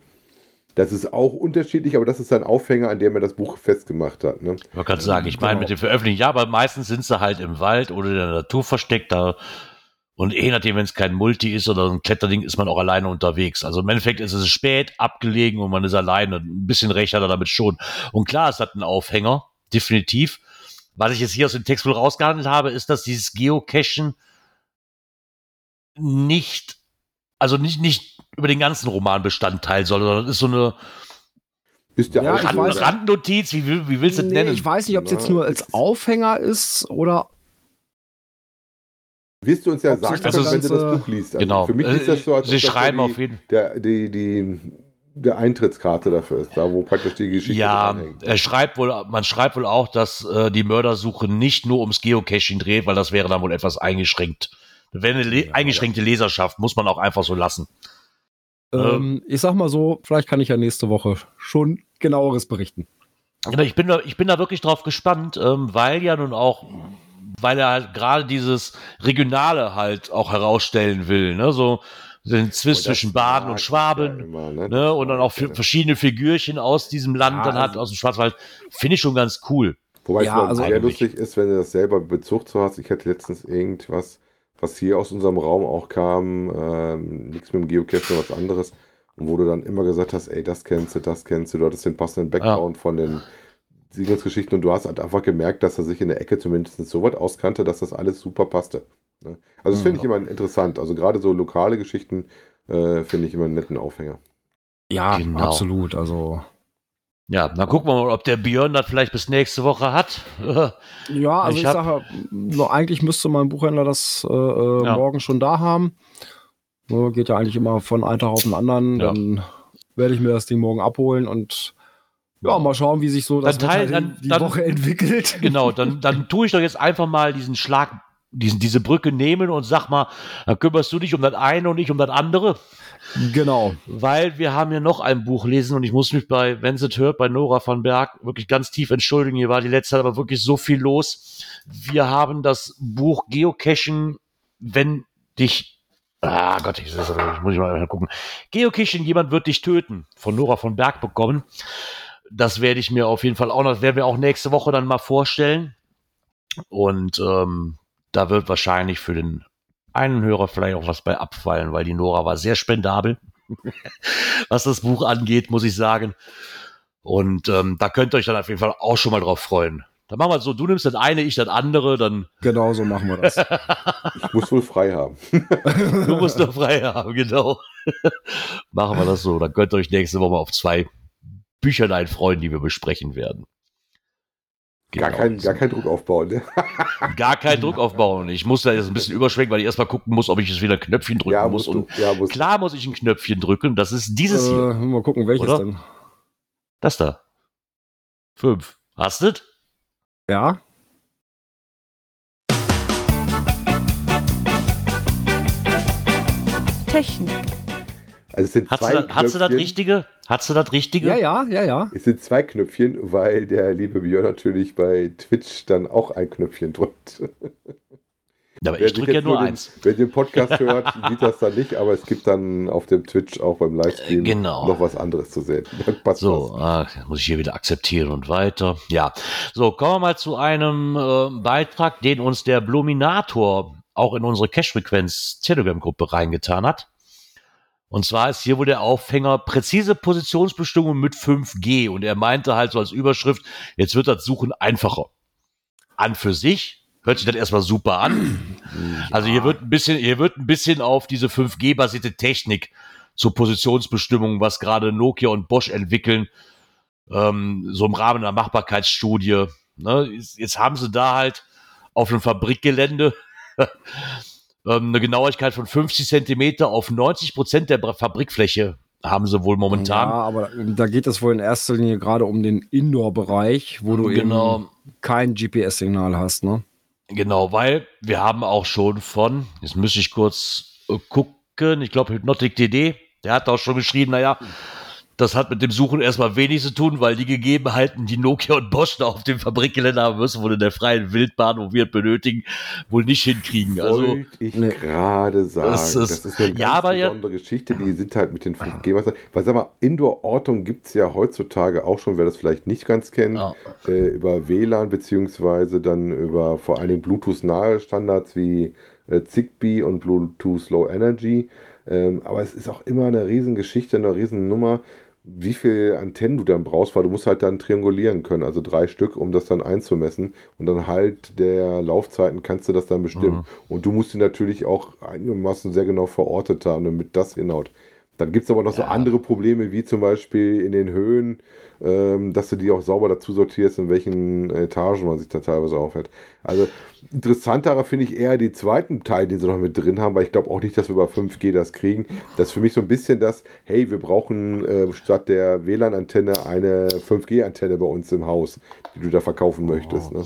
Das ist auch unterschiedlich, aber das ist ein Aufhänger, an dem er das Buch festgemacht hat. Ne? Man kann sagen, ich meine Genau. mit dem Veröffentlichen, ja, aber meistens sind sie halt im Wald oder in der Natur versteckt. Da, und je nachdem, wenn es kein Multi ist oder ein Kletterding, ist man auch alleine unterwegs. Also im Endeffekt ist es spät, abgelegen und man ist alleine. Ein bisschen recht hat er damit schon. Und klar, es hat einen Aufhänger, definitiv. Was ich jetzt hier aus dem Text wohl rausgehandelt habe, ist, dass dieses Geocachen nicht, also nicht, nicht über den ganzen Roman Bestandteil soll, sondern ist so eine Bist du Ja, ich Rand, weiß- Randnotiz, wie, wie willst du das nee, nennen? ich weiß nicht, ob es jetzt nur als Aufhänger ist oder Wirst du uns ja sagen, das können, wenn du das Buch liest. Also Genau. Für mich ist das so, als Sie schreiben ja auf jeden der, die, die, der Eintrittskarte dafür ist, da wo praktisch die Geschichte Ja, er schreibt wohl, man schreibt wohl auch, dass äh, die Mördersuche nicht nur ums Geocaching dreht, weil das wäre dann wohl etwas eingeschränkt. Wenn eine le Ja, eingeschränkte Leserschaft muss man auch einfach so lassen. ähm, ich sag mal so, vielleicht kann ich ja nächste Woche schon genaueres berichten. Genau, ich bin da, ich bin da wirklich drauf gespannt, ähm, weil ja nun auch, weil er halt gerade dieses Regionale halt auch herausstellen will, ne, so den Zwist Oh, das zwischen Baden und Schwaben. ja immer, ne? Ne, und dann auch für Ja. verschiedene Figürchen aus diesem Land Ja, dann hat, also- aus dem Schwarzwald, finde ich schon ganz cool. Wobei Ja, es also sehr eigentlich. lustig ist, wenn du das selber Bezug zu hast. Ich hatte letztens irgendwas, was hier aus unserem Raum auch kam, ähm, nichts mit dem Geocache, sondern was anderes. Und wo du dann immer gesagt hast, ey, das kennst du, das kennst du, du hattest den passenden Background von den Siegelsgeschichten und du hast halt einfach gemerkt, dass er sich in der Ecke zumindest so weit auskannte, dass das alles super passte. Ne? Also das Mhm. finde ich immer interessant. Also gerade so lokale Geschichten äh, finde ich immer einen netten Aufhänger. Ja, Genau. absolut. Also Ja, dann gucken wir mal, ob der Björn das vielleicht bis nächste Woche hat. Ja, also Ich ich, sage, so, eigentlich müsste mein Buchhändler das äh, äh, Ja. morgen schon da haben. So, geht ja eigentlich immer von einem Tag auf den anderen. Ja. Dann werde ich mir das Ding morgen abholen und ja, mal schauen, wie sich so das Dann teil- Wetter dann- die dann- Woche entwickelt. genau, dann, dann tue ich doch jetzt einfach mal diesen Schlag, diesen, diese Brücke nehmen und sag mal, dann kümmerst du dich um das eine und ich um das andere. Genau. Weil wir haben ja noch ein Buch lesen und ich muss mich bei, wenn es hört, bei Nora van Berg wirklich ganz tief entschuldigen. Hier war die letzte Zeit aber wirklich so viel los. Wir haben das Buch Geocachen, wenn dich, ah Gott, ich, muss ich mal gucken. Geocachen, jemand wird dich töten, von Nora von Berg bekommen. Das werde ich mir auf jeden Fall auch noch, das werden wir auch nächste Woche dann mal vorstellen. Und ähm, da wird wahrscheinlich für den einen Hörer vielleicht auch was bei abfallen, weil die Nora war sehr spendabel, was das Buch angeht, muss ich sagen. Und ähm, da könnt ihr euch dann auf jeden Fall auch schon mal drauf freuen. Dann machen wir es so, du nimmst das eine, ich das andere, dann Genau so machen wir das. Ich muss wohl frei haben. du musst noch frei haben, genau. machen wir das so. Dann könnt ihr euch nächste Woche auf zwei Bücherlein freuen, die wir besprechen werden. Gar, Genau. kein, gar kein Druck aufbauen. Ne? Gar keinen Druck aufbauen. Ich muss da jetzt ein bisschen überschwenken, weil ich erstmal gucken muss, ob ich jetzt wieder ein Knöpfchen drücken Ja, muss. du. Und Ja, klar muss ich ein Knöpfchen drücken. Das ist dieses äh, hier. mal gucken, welches Oder? denn. Das da. Fünf. Hast du? Ja. Technik. Also es sind Hast zwei du, das, hast du das Knöpfchen. Richtige? Hast du das Richtige? Ja, ja, ja, ja. Es sind zwei Knöpfchen, weil der liebe Björn natürlich bei Twitch dann auch ein Knöpfchen drückt. Aber Wer ich drücke ja jetzt nur den, eins. Wer den Podcast hört, sieht das dann nicht, aber es gibt dann auf dem Twitch auch beim Livestream genau. noch was anderes zu sehen. So, ah, muss ich hier wieder akzeptieren und weiter. Ja, so, kommen wir mal zu einem äh, Beitrag, den uns der Bluminator auch in unsere Cash-Frequenz Telegram-Gruppe reingetan hat. Und zwar ist hier wohl der Aufhänger präzise Positionsbestimmung mit 5G. Und er meinte halt so als Überschrift, jetzt wird das Suchen einfacher. An für sich hört sich das erstmal super an. Also hier wird ein bisschen, hier wird ein bisschen auf diese 5G-basierte Technik zur Positionsbestimmung, was gerade Nokia und Bosch entwickeln, ähm, so im Rahmen einer Machbarkeitsstudie. Ne? Jetzt haben sie da halt auf einem Fabrikgelände ähm, eine Genauigkeit von 50 Zentimeter auf 90 Prozent der Fabrikfläche haben sie wohl momentan. Ja, aber da geht es wohl in erster Linie gerade um den Indoor-Bereich, wo du Genau. eben kein GPS-Signal hast, ne? Genau, weil wir haben auch schon von, jetzt müsste ich kurz äh, gucken, ich glaube Hypnotic DD, der hat auch schon geschrieben, naja, das hat mit dem Suchen erstmal wenig zu tun, weil die Gegebenheiten, die Nokia und Bosch da auf dem Fabrikgelände haben, du wohl in der freien Wildbahn, wo wir es benötigen, wohl nicht hinkriegen. Also, Wollte ich nee. gerade sagen. Das Das ist- ist, eine ganz ja, ja- besondere Geschichte. Die sind halt mit den 5G. Was, weil sag mal, Indoor-Ortung gibt es ja heutzutage auch schon, wer das vielleicht nicht ganz kennt, Ja. äh, über WLAN beziehungsweise dann über vor allen Dingen Bluetooth-nahe Standards wie äh, Zigbee und Bluetooth Low Energy. Ähm, aber es ist auch immer eine Riesengeschichte, eine Riesennummer, wie viel Antennen du dann brauchst, weil du musst halt dann triangulieren können, also drei Stück, um das dann einzumessen. Und dann halt der Laufzeiten kannst du das dann bestimmen. Und du musst die natürlich auch einigermaßen sehr genau verortet haben, damit das hinhaut. Dann gibt es aber noch so Ja. andere Probleme, wie zum Beispiel in den Höhen, dass du die auch sauber dazu sortierst, in welchen Etagen man sich da teilweise aufhält. Also interessanterer finde ich eher die zweiten Teil, den sie noch mit drin haben, weil ich glaube auch nicht, dass wir über 5G das kriegen. Das ist für mich so ein bisschen das, hey, wir brauchen äh, statt der WLAN-Antenne eine 5G-Antenne bei uns im Haus, die du da verkaufen möchtest. Ne?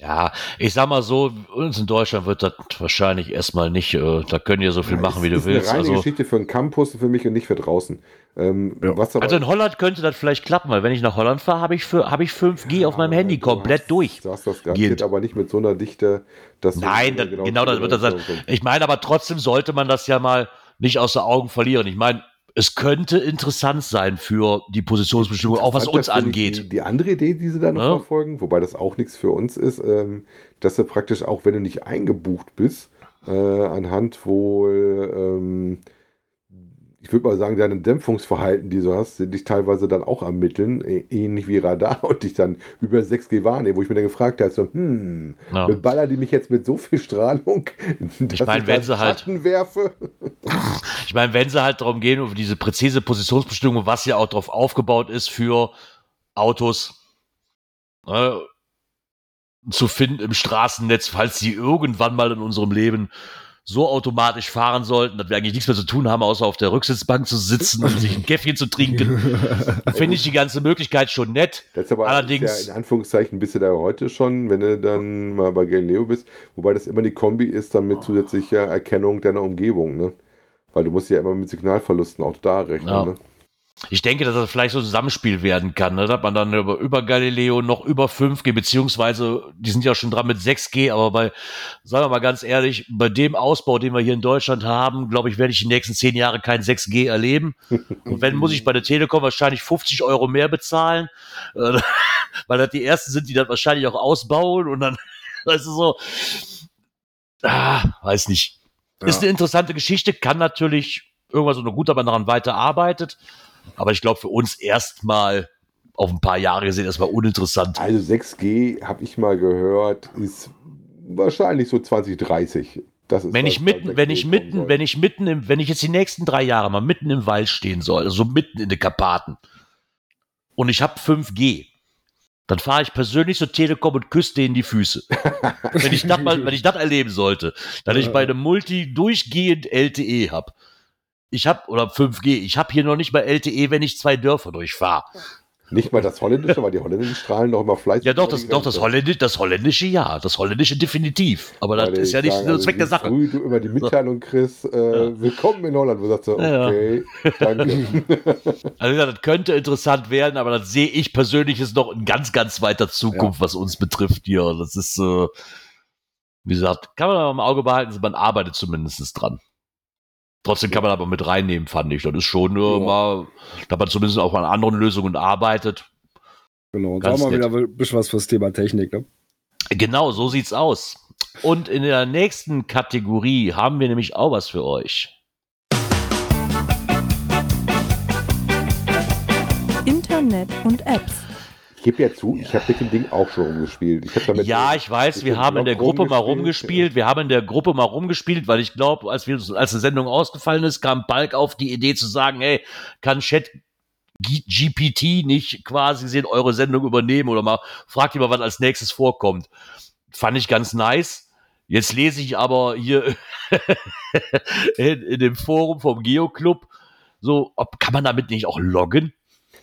Ja, ich sag mal so, uns in Deutschland wird das wahrscheinlich erstmal nicht, äh, da können ihr so viel machen, wie du ist willst. eine reine Also, Geschichte für einen Campus für mich und nicht für draußen. Ähm, Ja. also in Holland könnte das vielleicht klappen, weil wenn ich nach Holland fahre, habe ich, für- hab ich 5G auf meinem Handy komplett hast, durch. Du hast das garantiert Geht. aber nicht mit so einer Dichte, dass Nein, das, genau, das wird das sein. Ich meine aber trotzdem sollte man das ja mal nicht aus den Augen verlieren. Ich meine, es könnte interessant sein für die Positionsbestimmung, auch was uns angeht. Die, die andere Idee, die sie da noch Ja. verfolgen, wobei das auch nichts für uns ist, ähm, dass du praktisch auch, wenn du nicht eingebucht bist, äh, anhand wohl, ähm, ich würde mal sagen, deine Dämpfungsverhalten, die du hast, die dich teilweise dann auch ermitteln, äh, ähnlich wie Radar und dich dann über 6G wahrnehmen, wo ich mir dann gefragt habe, so, hm, Ja. beballern die mich jetzt mit so viel Strahlung, dass meine, wenn dann sie halt- werfe? Ich meine, wenn sie halt darum gehen, um diese präzise Positionsbestimmung, was ja auch darauf aufgebaut ist für Autos äh, zu finden im Straßennetz, falls sie irgendwann mal in unserem Leben so automatisch fahren sollten, dass wir eigentlich nichts mehr zu tun haben, außer auf der Rücksitzbank zu sitzen und sich ein Käffchen zu trinken, finde ich die ganze Möglichkeit schon nett. Das ist aber Allerdings- ist ja in Anführungszeichen bist du da heute schon, wenn du dann mal bei Galileo bist, wobei das immer die Kombi ist, dann mit zusätzlicher Erkennung deiner Umgebung, ne? Weil du musst ja immer mit Signalverlusten auch da rechnen, Ja. ne? Ich denke, dass das vielleicht so ein Zusammenspiel werden kann, ne? dass man dann über, über Galileo noch über 5G, beziehungsweise die sind ja schon dran mit 6G, aber bei, sagen wir mal ganz ehrlich, bei dem Ausbau, den wir hier in Deutschland haben, glaube ich, werde ich die nächsten zehn Jahre kein 6G erleben. Und wenn, muss ich bei der Telekom wahrscheinlich 50 Euro mehr bezahlen, äh, weil das die ersten sind, die das wahrscheinlich auch ausbauen und dann, weißt du so, ah, weiß nicht. Ist Ja. eine interessante Geschichte, kann natürlich irgendwas so eine gut, aber daran weiterarbeitet. Aber ich glaube, für uns erstmal auf ein paar Jahre gesehen erstmal uninteressant. Also 6G, habe ich mal gehört, ist wahrscheinlich so 2030. Das ist Wenn ich mitten, 6G wenn ich mitten, soll. wenn ich mitten im, wenn ich jetzt die nächsten drei Jahre mal mitten im Wald stehen soll, also mitten in den Karpaten, und ich habe 5G, dann fahre ich persönlich zur Telekom und küsse denen die Füße. wenn ich das mal, wenn ich das erleben sollte, dass ich bei einem Multi durchgehend LTE habe. Ich habe, oder 5G, ich habe hier noch nicht mal LTE, wenn ich zwei Dörfer durchfahre. Nicht mal das Holländische, weil die Holländischen strahlen doch immer fleißig. Ja, doch, das, doch, das. Holländische, das Holländische ja, das Holländische definitiv. Aber das ist ja nicht sagen, der also Zweck der Sache. Früh du immer die Mitteilung kriegst, äh, willkommen in Holland, wo du sagst du, Ja, ja. okay, danke. Also ja, das könnte interessant werden, aber das sehe ich persönlich ist noch in ganz, ganz weiter Zukunft, was uns betrifft hier. Das ist, äh, wie gesagt, kann man aber im Auge behalten, man arbeitet zumindest dran. Trotzdem kann man aber mit reinnehmen, fand ich. Das ist schon nur ja. mal, da man zumindest auch an anderen Lösungen arbeitet. Genau, und da haben wir wieder ein bisschen was fürs Thema Technik, ne? Genau, so sieht's aus. Und in der nächsten Kategorie haben wir nämlich auch was für euch. Internet und Apps. Ich gebe ja zu, ich habe mit dem Ding auch schon rumgespielt. Ich Ja, ich weiß, wir haben in der Gruppe mal rumgespielt. Wir haben in der Gruppe mal rumgespielt, weil ich glaube, als wir als die Sendung ausgefallen ist, kam Balk auf die Idee zu sagen, hey, kann Chat GPT nicht quasi sehen, eure Sendung übernehmen oder mal fragt ihr mal, was als nächstes vorkommt. Fand ich ganz nice. Jetzt lese ich aber hier in, in dem Forum vom Geoclub so, ob kann man damit nicht auch loggen?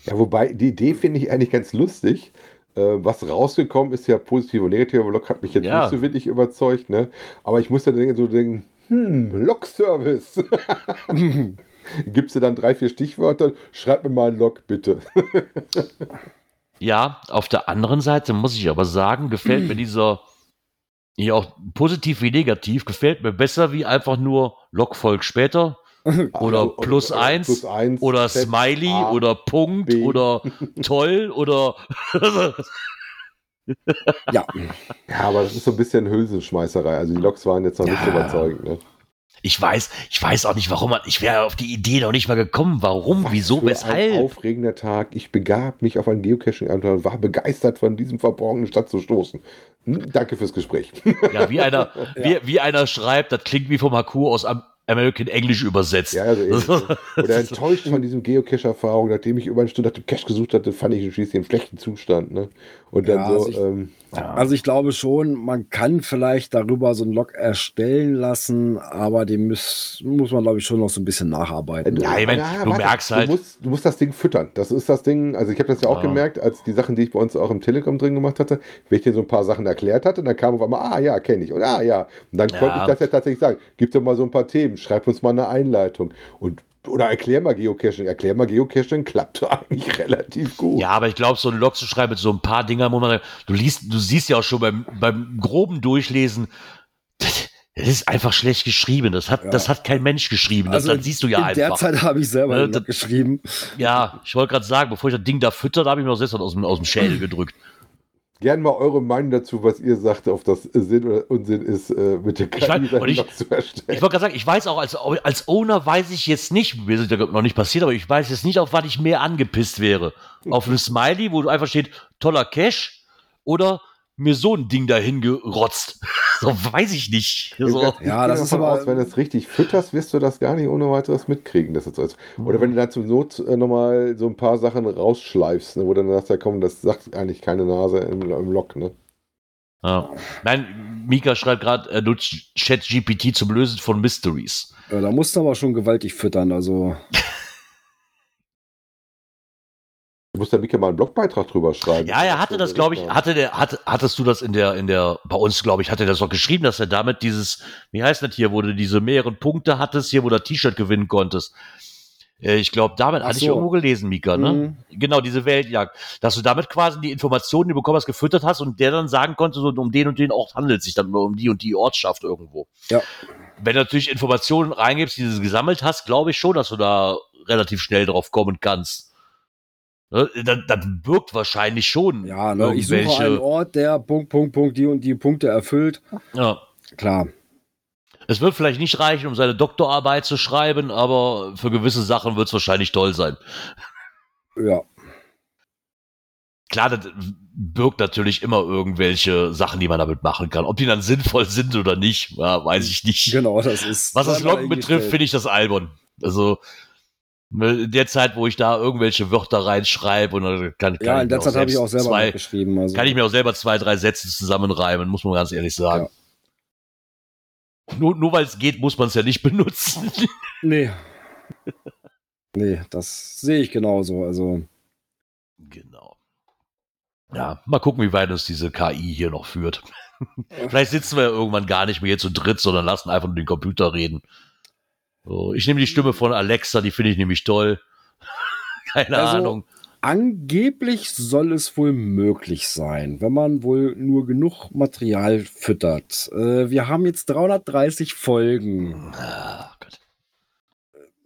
Ja, wobei, die Idee finde ich eigentlich ganz lustig. Äh, was rausgekommen ist, ja positiv und negativ, aber Log hat mich jetzt Ja. nicht so wirklich überzeugt, ne? Aber ich muss ja denken, so denken, hm, Log-Service. Gibst du dann drei, vier Stichwörter, schreib mir mal ein Log, bitte. Ja, auf der anderen Seite muss ich aber sagen, gefällt mir dieser, ja auch positiv wie negativ, gefällt mir besser wie einfach nur Logfolg später oder plus oder eins plus eins, oder Z, Smiley A, oder Punkt B. oder toll oder Ja, Ja, aber das ist so ein bisschen Hülsenschmeißerei. Also die Logs waren jetzt noch nicht so Ja. überzeugend, ne? ich weiß, ich weiß auch nicht, warum man, ich wäre auf die Idee noch nicht mal gekommen. Warum, Was wieso, für Ein weshalb? aufregender Tag. Ich begab mich auf ein Geocaching und war begeistert von diesem verborgenen Stadt zu stoßen. Hm, Danke fürs Gespräch. Ja, wie einer, wie, wie einer schreibt, das klingt wie vom Haku aus Am American English übersetzt. Ja, also. Oder enttäuscht von diesem Geocache-Erfahrung, nachdem ich über eine Stunde nach dem Cache gesucht hatte, fand ich ihn schließlich im schlechten Zustand. Ne? Und dann Ja, so, also ich- ähm, also ich glaube schon, man kann vielleicht darüber so einen Log erstellen lassen, aber dem muss, muss man, glaube ich, schon noch so ein bisschen nacharbeiten. Ja, ich mein, du merkst halt- Du musst, du musst das Ding füttern. Das ist das Ding, also ich habe das ja auch Ja. gemerkt, als die Sachen, die ich bei uns auch im Telegram drin gemacht hatte, wenn ich dir so ein paar Sachen erklärt hatte, dann kam auf einmal, ah ja, kenne ich. Und ah ja. Und dann Ja. konnte ich das ja tatsächlich sagen. Gib doch mal so ein paar Themen, schreib uns mal eine Einleitung. Und oder erklär mal Geocaching. Erklär mal Geocaching klappt eigentlich relativ gut. Ja, aber ich glaube, so ein Log zu schreiben mit so ein paar Dingern, wo man, du liest, du siehst ja auch schon beim, beim groben Durchlesen, das, das ist einfach schlecht geschrieben. Das hat, Ja. das hat kein Mensch geschrieben. Das, das siehst du ja Also in der einfach. Zeit habe ich selber Ne, einen Log das- geschrieben. Ja, ich wollte gerade sagen, bevor ich das Ding da fütter, da habe ich mir noch selbst aus dem, aus dem Schädel gedrückt. Gern mal eure Meinung dazu, was ihr sagt, ob das Sinn oder Unsinn ist, äh, mit der KI Ich weiß- ich- zu erstellen. Ich wollte gerade sagen, ich weiß auch, als, als Owner weiß ich jetzt nicht, mir ist das noch nicht passiert, aber ich weiß jetzt nicht, auf was ich mehr angepisst wäre. Auf ein Smiley, wo einfach steht, toller Cash, oder mir so ein Ding dahin gerotzt. So weiß ich nicht. So. Ja, das ist aber- Aus, wenn du es richtig fütterst, wirst du das gar nicht ohne weiteres mitkriegen. Dass es so ist. Oder wenn du da zur Not äh, nochmal so ein paar Sachen rausschleifst, ne, wo dann sagst, ja komm, das sagt eigentlich keine Nase im, im Log. Ne? Ja. Nein, Mika schreibt gerade, er nutzt ChatGPT zum Lösen von Mysteries. Ja, da musst du aber schon gewaltig füttern. Also, Du musst da Mika mal einen Blogbeitrag drüber schreiben. Ja, er hatte das, glaube ich, hatte der, hatte, hattest du das in der, in der, bei uns, glaube ich, hatte er das doch geschrieben, dass er damit dieses, wie heißt das hier, wo du diese mehreren Punkte hattest, hier, wo du T-Shirt gewinnen konntest. Äh, Ich glaube, damit Ach hatte ich so. irgendwo gelesen, Mika, ne? Mhm. Genau, diese Weltjagd. Dass du damit quasi die Informationen, die du bekommen hast, gefüttert hast und der dann sagen konnte, so um den und den Ort handelt es sich dann um die und die Ortschaft irgendwo. Ja. Wenn du natürlich Informationen reingibst, die du gesammelt hast, glaube ich schon, dass du da relativ schnell drauf kommen kannst. Ne? Das, das birgt wahrscheinlich schon ja, ne, ich suche einen. Ort, der Punkt, Punkt, Punkt, die und die Punkte erfüllt. Ja. Klar. Es wird vielleicht nicht reichen, um seine Doktorarbeit zu schreiben, aber für gewisse Sachen wird es wahrscheinlich toll sein. Ja. Klar, das birgt natürlich immer irgendwelche Sachen, die man damit machen kann. Ob die dann sinnvoll sind oder nicht, ja, weiß ich nicht. Genau, das ist. Was das Loggen betrifft, finde ich das albern. Also in der Zeit, wo ich da irgendwelche Wörter reinschreibe und dann kann, kann Ja, ich in mir der Zeit habe ich auch selber zwei, geschrieben. Also. kann ich mir auch selber zwei, drei Sätze zusammenreimen, muss man ganz ehrlich sagen. Nur, nur weil es geht, muss man es ja nicht benutzen. Nee. nee, das sehe ich genauso. Also, Genau. Ja, mal gucken, wie weit uns diese KI hier noch führt. Vielleicht sitzen wir ja irgendwann gar nicht mehr hier zu dritt, sondern lassen einfach nur den Computer reden. So, ich nehme die Stimme von Alexa, die finde ich nämlich toll. Keine Also, Ahnung. angeblich soll es wohl möglich sein, wenn man wohl nur genug Material füttert. Äh, wir haben jetzt 330 Folgen. Ah, Gott.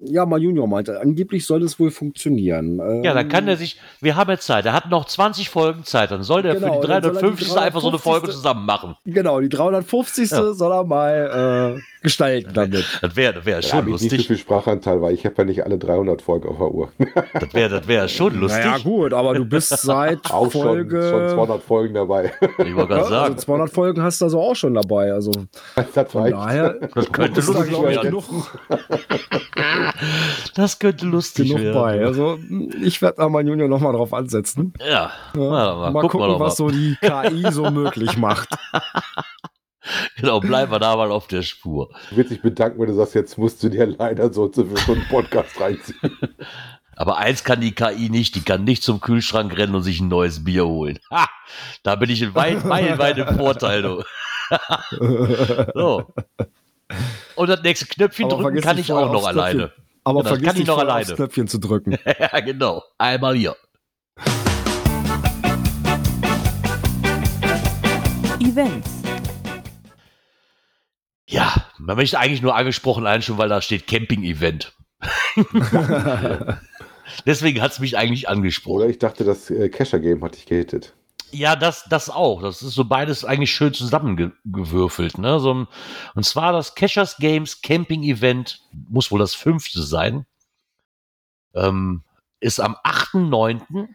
Ja, mal Junior meinte, angeblich soll es wohl funktionieren. Ähm, Ja, dann kann er sich, wir haben jetzt Zeit, er hat noch 20 Folgen Zeit, dann soll der Genau, für die dann soll er die 350. einfach so eine Folge 350. zusammen machen. Genau, die 350. Ja. soll er mal gestalten damit. Das wäre das wär Da schon habe ich nicht so lustig. viel Sprachanteil, weil ich habe ja nicht alle 300 Folgen auf der Uhr. Das wäre das wär schon lustig. Naja, gut, aber du bist seit Auch Folge. schon, schon 200 Folgen dabei. Ich wollte Ja, gerade also sagen, 200 Folgen hast du also auch schon dabei. Also das von reicht. daher das könnte da, lustig ich, werden. genug, Das könnte lustig genug werden. bei. Also ich werde da mein Junior nochmal drauf ansetzen. Ja, Ja, mal, mal, mal gucken mal. was so die KI so möglich macht. Genau, bleiben wir da mal auf der Spur. Ich würde sich bedanken, wenn du sagst, jetzt musst du dir leider so zu so einen Podcast reinziehen. Aber eins kann die KI nicht, die kann nicht zum Kühlschrank rennen und sich ein neues Bier holen. Ha! Da bin ich in weit, weit, weit im Vorteil. Du. So. Und das nächste Knöpfchen Aber drücken kann ich auch noch alleine. Aber Genau, vergiss nicht noch alleine. aufs Knöpfchen zu drücken. ja, genau. Einmal hier. Events. Ja, man möchte eigentlich nur angesprochen ein, schon weil da steht Camping-Event. Deswegen hat es mich eigentlich angesprochen. Oder ich dachte, das äh, Kescher-Game hat dich gehittet. Ja, das, das auch. Das ist so beides eigentlich schön zusammengewürfelt. Ne? So, ein- und zwar das Cashers Games Camping Event, muss wohl das fünfte sein, ähm, ist am 8.9.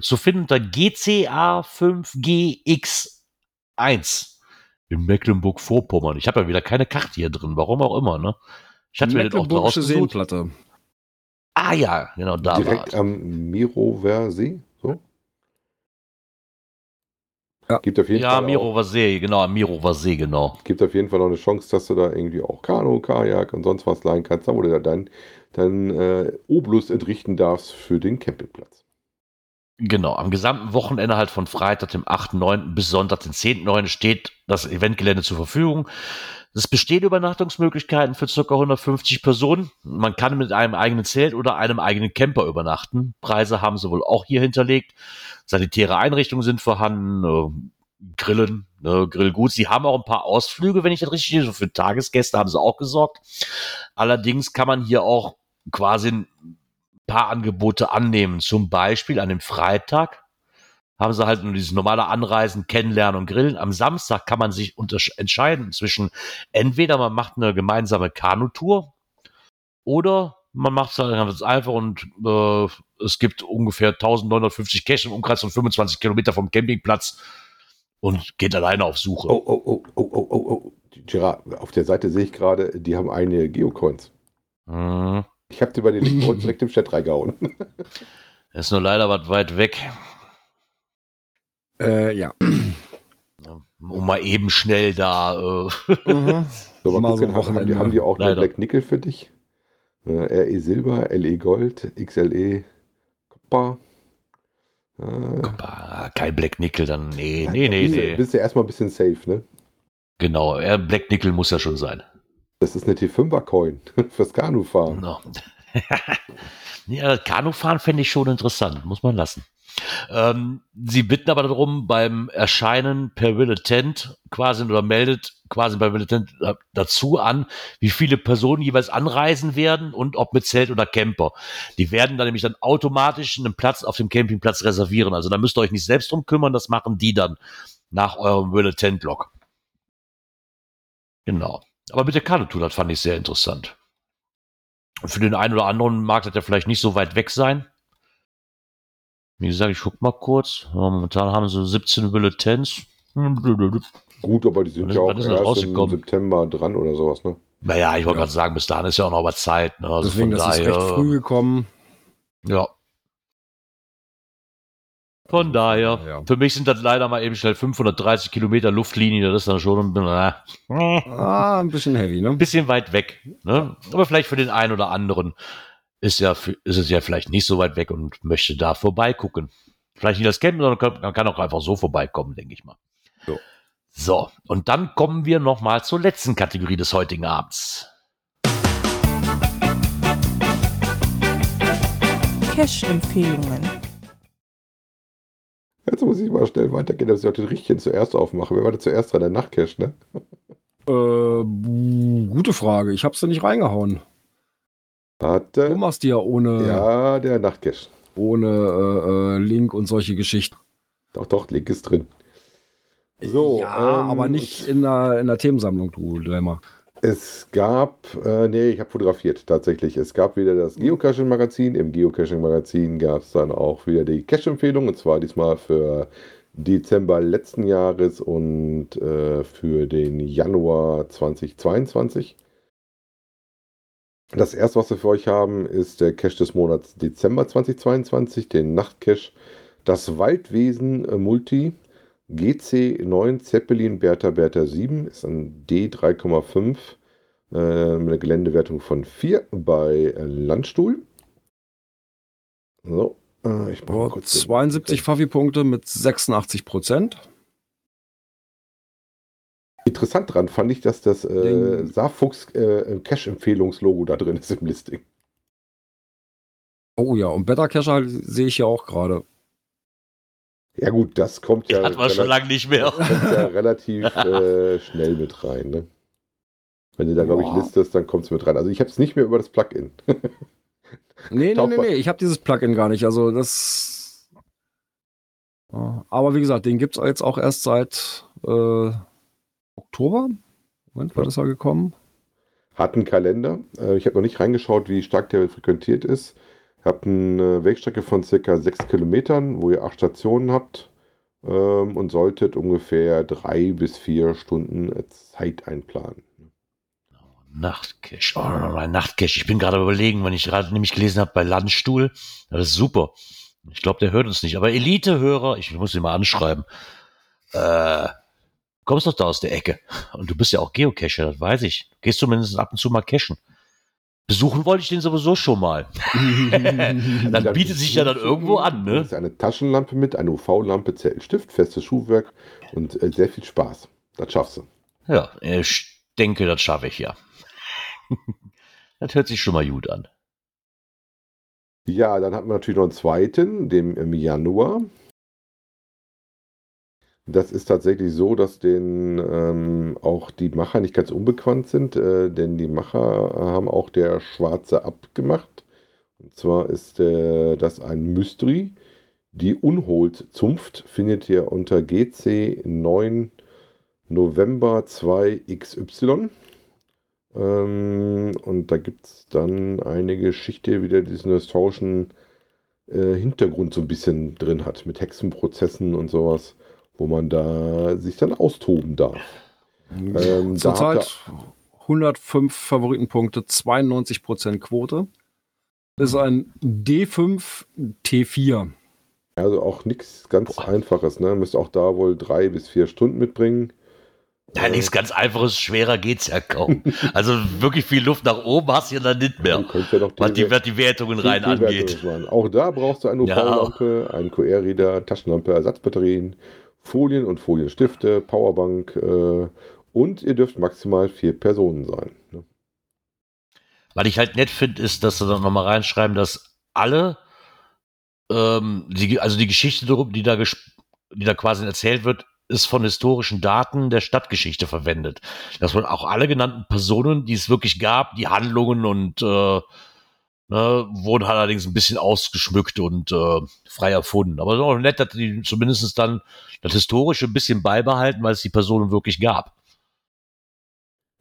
zu finden unter GCA 5GX1 in Mecklenburg-Vorpommern. Ich habe ja wieder keine Karte hier drin, warum auch immer. Ne? Ich hatte mir den auch rausgesucht. Seenplatte. Ah ja, genau, da Direkt war am Mirover See. So? Ja. Gibt auf jeden Ja, Fall Mirower See, genau, am Mirower See, genau. gibt auf jeden Fall noch eine Chance, dass du da irgendwie auch Kanu, Kajak und sonst was leihen kannst, wo du da dein, dein äh, Obolus entrichten darfst für den Campingplatz. Genau, am gesamten Wochenende halt von Freitag, dem 8.9. bis Sonntag, den 10.9. steht das Eventgelände zur Verfügung. Es bestehen Übernachtungsmöglichkeiten für ca. 150 Personen. Man kann mit einem eigenen Zelt oder einem eigenen Camper übernachten. Preise haben sie wohl auch hier hinterlegt. Sanitäre Einrichtungen sind vorhanden, äh, Grillen, ne, Grillgut. Sie haben auch ein paar Ausflüge, wenn ich das richtig sehe. Für Tagesgäste haben sie auch gesorgt. Allerdings kann man hier auch quasi paar Angebote annehmen. Zum Beispiel an dem Freitag haben sie halt nur dieses normale Anreisen, Kennenlernen und Grillen. Am Samstag kann man sich entscheiden zwischen entweder man macht eine gemeinsame Kanutour oder man macht es halt ganz einfach und äh, es gibt ungefähr 1950 Cash im Umkreis von 25 Kilometer vom Campingplatz und geht alleine auf Suche. Oh, oh, oh, oh, oh, oh, oh. Gerard, auf der Seite sehe ich gerade, die haben eine Geocoins. Mhm. Ich habe dir bei den Link bei uns direkt im Chat reingehauen. Ist nur leider was weit weg. Äh, ja. Um mal eben schnell da. Äh, Mhm. So, mal so haben, die, haben die auch Leider. Black Nickel für dich? Äh, RE Silber, LE Gold, XLE Copper. Äh, Ah, kein Black Nickel, dann. Nee, nee, nee, bist, du- nee. Bist du erstmal ein bisschen safe, ne? Genau, Black Nickel muss ja schon sein. Das ist eine T5er-Coin fürs Kanufahren. No. ja, Kanufahren fände ich schon interessant, muss man lassen. Ähm, sie bitten aber darum, beim Erscheinen per Willetent quasi oder meldet quasi bei Willetent äh, dazu an, wie viele Personen jeweils anreisen werden und ob mit Zelt oder Camper. Die werden dann nämlich dann automatisch einen Platz auf dem Campingplatz reservieren. Also da müsst ihr euch nicht selbst drum kümmern, das machen die dann nach eurem Willetent-Log. Genau. Aber mit der Kanutour, das fand ich sehr interessant. Und für den einen oder anderen mag das ja vielleicht nicht so weit weg sein. Wie gesagt, ich guck mal kurz. Momentan haben sie 17 Bulletins. Gut, aber die sind ist- ja auch ist erst im? September dran oder sowas, ne? Naja, ich wollte Ja. gerade sagen, bis dahin ist ja auch noch was Zeit. Ne? Also Deswegen, von das ist daher, recht früh gekommen. Ja. Von daher, Ja. für mich sind das leider mal eben schnell 530 Kilometer Luftlinie. Das ist dann schon ein äh, Ah, ein bisschen heavy, ne? ein bisschen weit weg. Ne? Aber vielleicht für den einen oder anderen ist, ja, ist es ja vielleicht nicht so weit weg und möchte da vorbeigucken. Vielleicht nicht das Campen, sondern kann- man kann auch einfach so vorbeikommen, denke ich mal. So. So, und dann kommen wir noch mal zur letzten Kategorie des heutigen Abends. Cash-Empfehlungen. Jetzt muss ich mal schnell weitergehen, dass ich auch den richtigen zuerst aufmache. Wer war denn zuerst dran? Der Nachtcash, ne? Äh, gute Frage. Ich hab's da nicht reingehauen. Du Warte. machst die ja ohne, Ja, der Nachtcash. ohne äh, äh, Link und solche Geschichten. Doch, doch, Link ist drin. So, ja, ähm, aber nicht in der, in der Themensammlung, du Dilemma. Es gab, äh, nee, ich habe fotografiert tatsächlich. Es gab wieder das Geocaching-Magazin. Im Geocaching-Magazin gab es dann auch wieder die Cache-Empfehlung und zwar diesmal für Dezember letzten Jahres und äh, für den Januar 2022. Das erste, was wir für euch haben, ist der Cache des Monats Dezember 2022, den Nachtcache Das Waldwesen Multi GC9 Zeppelin Bertha Bertha 7 ist ein D3,5 äh, mit einer Geländewertung von 4 bei äh, Landstuhl. So, äh, ich brauche kurz den- 72 Favi-Punkte mit 86 Prozent. Interessant dran fand ich, dass das äh, Saarfuchs äh, Cache-Empfehlungslogo da drin ist im Listing. Oh ja, und Better Cacher halt sehe ich ja auch gerade. Ja gut, das kommt ja, hatten wir schon lange nicht mehr. kommt ja relativ äh, schnell mit rein. Ne? Wenn du da, glaube ich, listest, dann kommt es mit rein. Also ich habe es nicht mehr über das Plugin. Nee, nee, nee, nee, ich habe dieses Plugin gar nicht. Also das. Aber wie gesagt, den gibt es jetzt auch erst seit äh, Oktober. Moment, war Ja. das ja gekommen? Hat einen Kalender. Äh, ich habe noch nicht reingeschaut, wie stark der frequentiert ist. Habt eine Wegstrecke von circa 6 Kilometern, wo ihr acht Stationen habt ähm, und solltet ungefähr drei bis vier Stunden Zeit einplanen. Nachtcache. Oh, mein Nachtcache. Ich bin gerade überlegen, wenn ich gerade nämlich gelesen habe bei Landstuhl. Das ist super. Ich glaube, der hört uns nicht. Aber Elite-Hörer, ich muss ihn mal anschreiben. Äh, kommst doch da aus der Ecke. Und du bist ja auch Geocacher, das weiß ich. Du gehst zumindest ab und zu mal cachen. Besuchen wollte ich den sowieso schon mal. Dann bietet sich ja dann irgendwo an, ne? hast eine Taschenlampe mit, eine UV-Lampe, Zeltenstift, festes Schuhwerk und äh, sehr viel Spaß. Das schaffst du. Ja, ich denke, das schaffe ich ja. das hört sich schon mal gut an. Ja, dann hatten wir natürlich noch einen zweiten, dem im Januar. Das ist tatsächlich so, dass den ähm, auch die Macher nicht ganz unbekannt sind, äh, denn die Macher haben auch der Schwarze abgemacht. Und zwar ist äh, das ein Mystery. Die Unhold-Zunft findet ihr unter GC 9 November 2 XY. Ähm, und da gibt es dann eine Geschichte, wieder diesen historischen äh, Hintergrund so ein bisschen drin hat, mit Hexenprozessen und sowas, wo man da sich dann austoben darf. Ähm, da Zurzeit 105 Favoritenpunkte, 92% Quote. Ist ein D5 T4. Also auch nichts ganz Einfaches, ne? Müsst auch da wohl drei bis vier Stunden mitbringen. Ja, nichts ganz einfaches, schwerer geht's ja kaum. Also wirklich viel Luft nach oben hast du ja dann nicht mehr, ja noch was die, die, Wertungen rein die angeht. Auch da brauchst du eine Ja. UV-Lampe, einen QR-Reader, Taschenlampe, Ersatzbatterien, Folien und Folienstifte, Powerbank äh, und ihr dürft maximal vier Personen sein. Ne? Was ich halt nett finde, ist, dass sie dann nochmal reinschreiben, dass alle, ähm, die, also die Geschichte, die da, die da quasi erzählt wird, ist von historischen Daten der Stadtgeschichte verwendet. Dass man auch alle genannten Personen, die es wirklich gab, die Handlungen und äh, ne, wurden halt allerdings ein bisschen ausgeschmückt und äh, frei erfunden. Aber es ist auch nett, dass die zumindest dann das Historische ein bisschen beibehalten, weil es die Personen wirklich gab.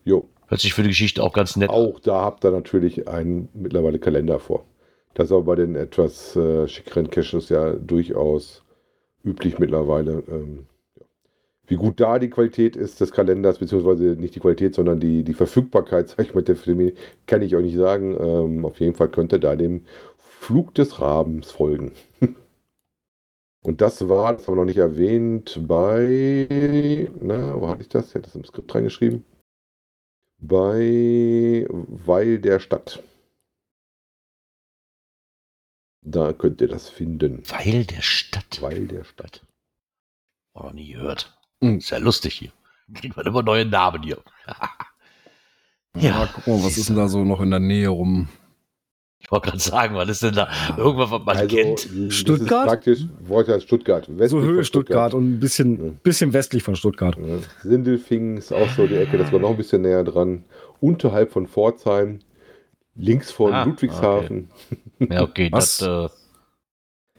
Jo, Hört sich für die Geschichte auch ganz nett auch da habt ihr natürlich einen mittlerweile Kalender vor. Das ist aber bei den etwas äh, schickeren Caches ja durchaus üblich mittlerweile. Ähm. Wie gut da die Qualität ist des Kalenders, beziehungsweise nicht die Qualität, sondern die, die Verfügbarkeit, sag ich mal, der Filme, kann ich euch nicht sagen. Ähm, auf jeden Fall könnt ihr da dem Flug des Rabens folgen. Und das war, das haben wir noch nicht erwähnt, bei, na, wo hatte ich das? Ich hatte das im Skript reingeschrieben. Bei Weil der Stadt. Da könnt ihr das finden. Weil der Stadt. Weil der Stadt. Oh, noch nie gehört. Mhm. Ist ja lustig hier. Kriegt man immer neue Namen hier. Ja, guck mal, was ist denn da so noch in der Nähe rum? Ich wollte gerade sagen, was ist denn da? Irgendwas, was man also, kennt. Stuttgart? Praktisch, wollte ich Stuttgart. So Höhe von Stuttgart und ein bisschen, Ja. bisschen westlich von Stuttgart. Ja, Sindelfingen ist auch so die Ecke, das war noch ein bisschen näher dran. Unterhalb von Pforzheim, links von Ah, Ludwigshafen. Ja, okay, Was? das, äh,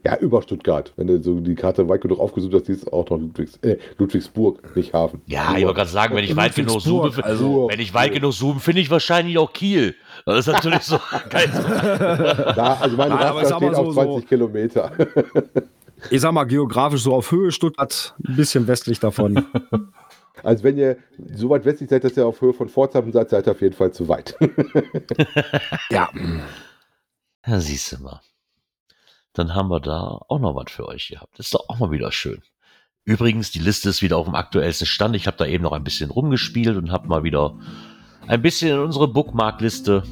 Ja, über Stuttgart. Wenn du so die Karte weit genug aufgesucht hast, siehst du auch noch Ludwigs, äh, Ludwigsburg, nicht Hafen. Ja, ich wollte gerade sagen, wenn ich weit genug zoome, also- wenn ich weit genug zoome, finde ich wahrscheinlich auch Kiel. Das ist natürlich so geil. Da, also Raststätte sag mal steht so- auf 20 Kilometer. Ich sag mal, geografisch so auf Höhe Stuttgart, ein bisschen westlich davon. Also wenn ihr so weit westlich seid, dass ihr auf Höhe von Pforzheim seid, seid ihr auf jeden Fall zu weit. ja. Ja, siehst du mal. Dann haben wir da auch noch was für euch gehabt. Ist doch auch mal wieder schön. Übrigens, die Liste ist wieder auf dem aktuellsten Stand. Ich habe da eben noch ein bisschen rumgespielt und habe mal wieder ein bisschen in unsere Bookmarkliste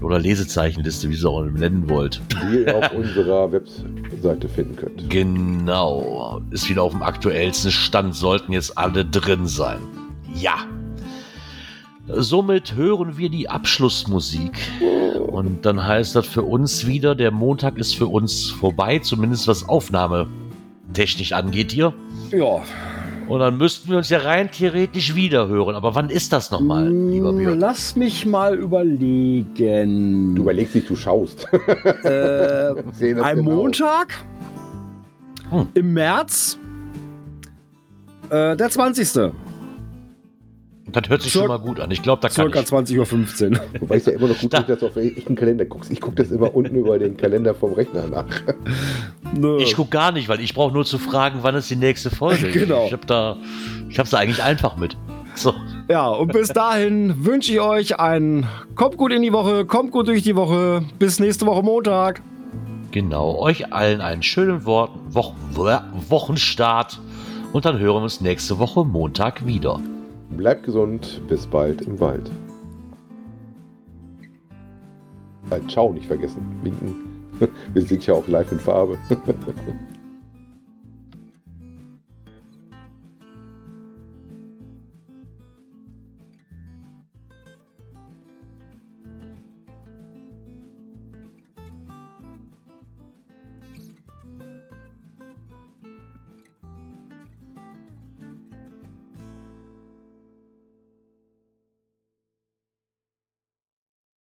oder Lesezeichenliste, wie ihr es auch nennen wollt. die ihr auf unserer Webseite finden könnt. Genau. Ist wieder auf dem aktuellsten Stand. Sollten jetzt alle drin sein. Ja. Somit hören wir die Abschlussmusik. Und dann heißt das für uns wieder, der Montag ist für uns vorbei, zumindest was Aufnahmetechnisch angeht hier. Ja. Und dann müssten wir uns ja rein theoretisch wieder hören. Aber wann ist das nochmal, lieber Björn? Lass mich mal überlegen. Du überlegst dich, du schaust. äh, ein genau. Montag Hm. im März, äh, der 20. Das hört sich Circa- schon mal gut an. Ich glaube, da kann Circa ich. 20.15 Uhr. Wobei es ja immer noch gut Da- ist, dass du auf echten Kalender guckst. Ich gucke das immer unten über den Kalender vom Rechner nach. Nö. Ich gucke gar nicht, weil ich brauche nur zu fragen, wann ist die nächste Folge. Genau. Ich habe da, ich habe da eigentlich einfach mit. So. Ja, und bis dahin wünsche ich euch ein kommt gut in die Woche, kommt gut durch die Woche. Bis nächste Woche Montag. Genau, euch allen einen schönen Wort, Wo- Wochenstart und dann hören wir uns nächste Woche Montag wieder. Bleibt gesund, bis bald im Wald. Ciao, nicht vergessen. Winken. Wir sind ja auch live in Farbe.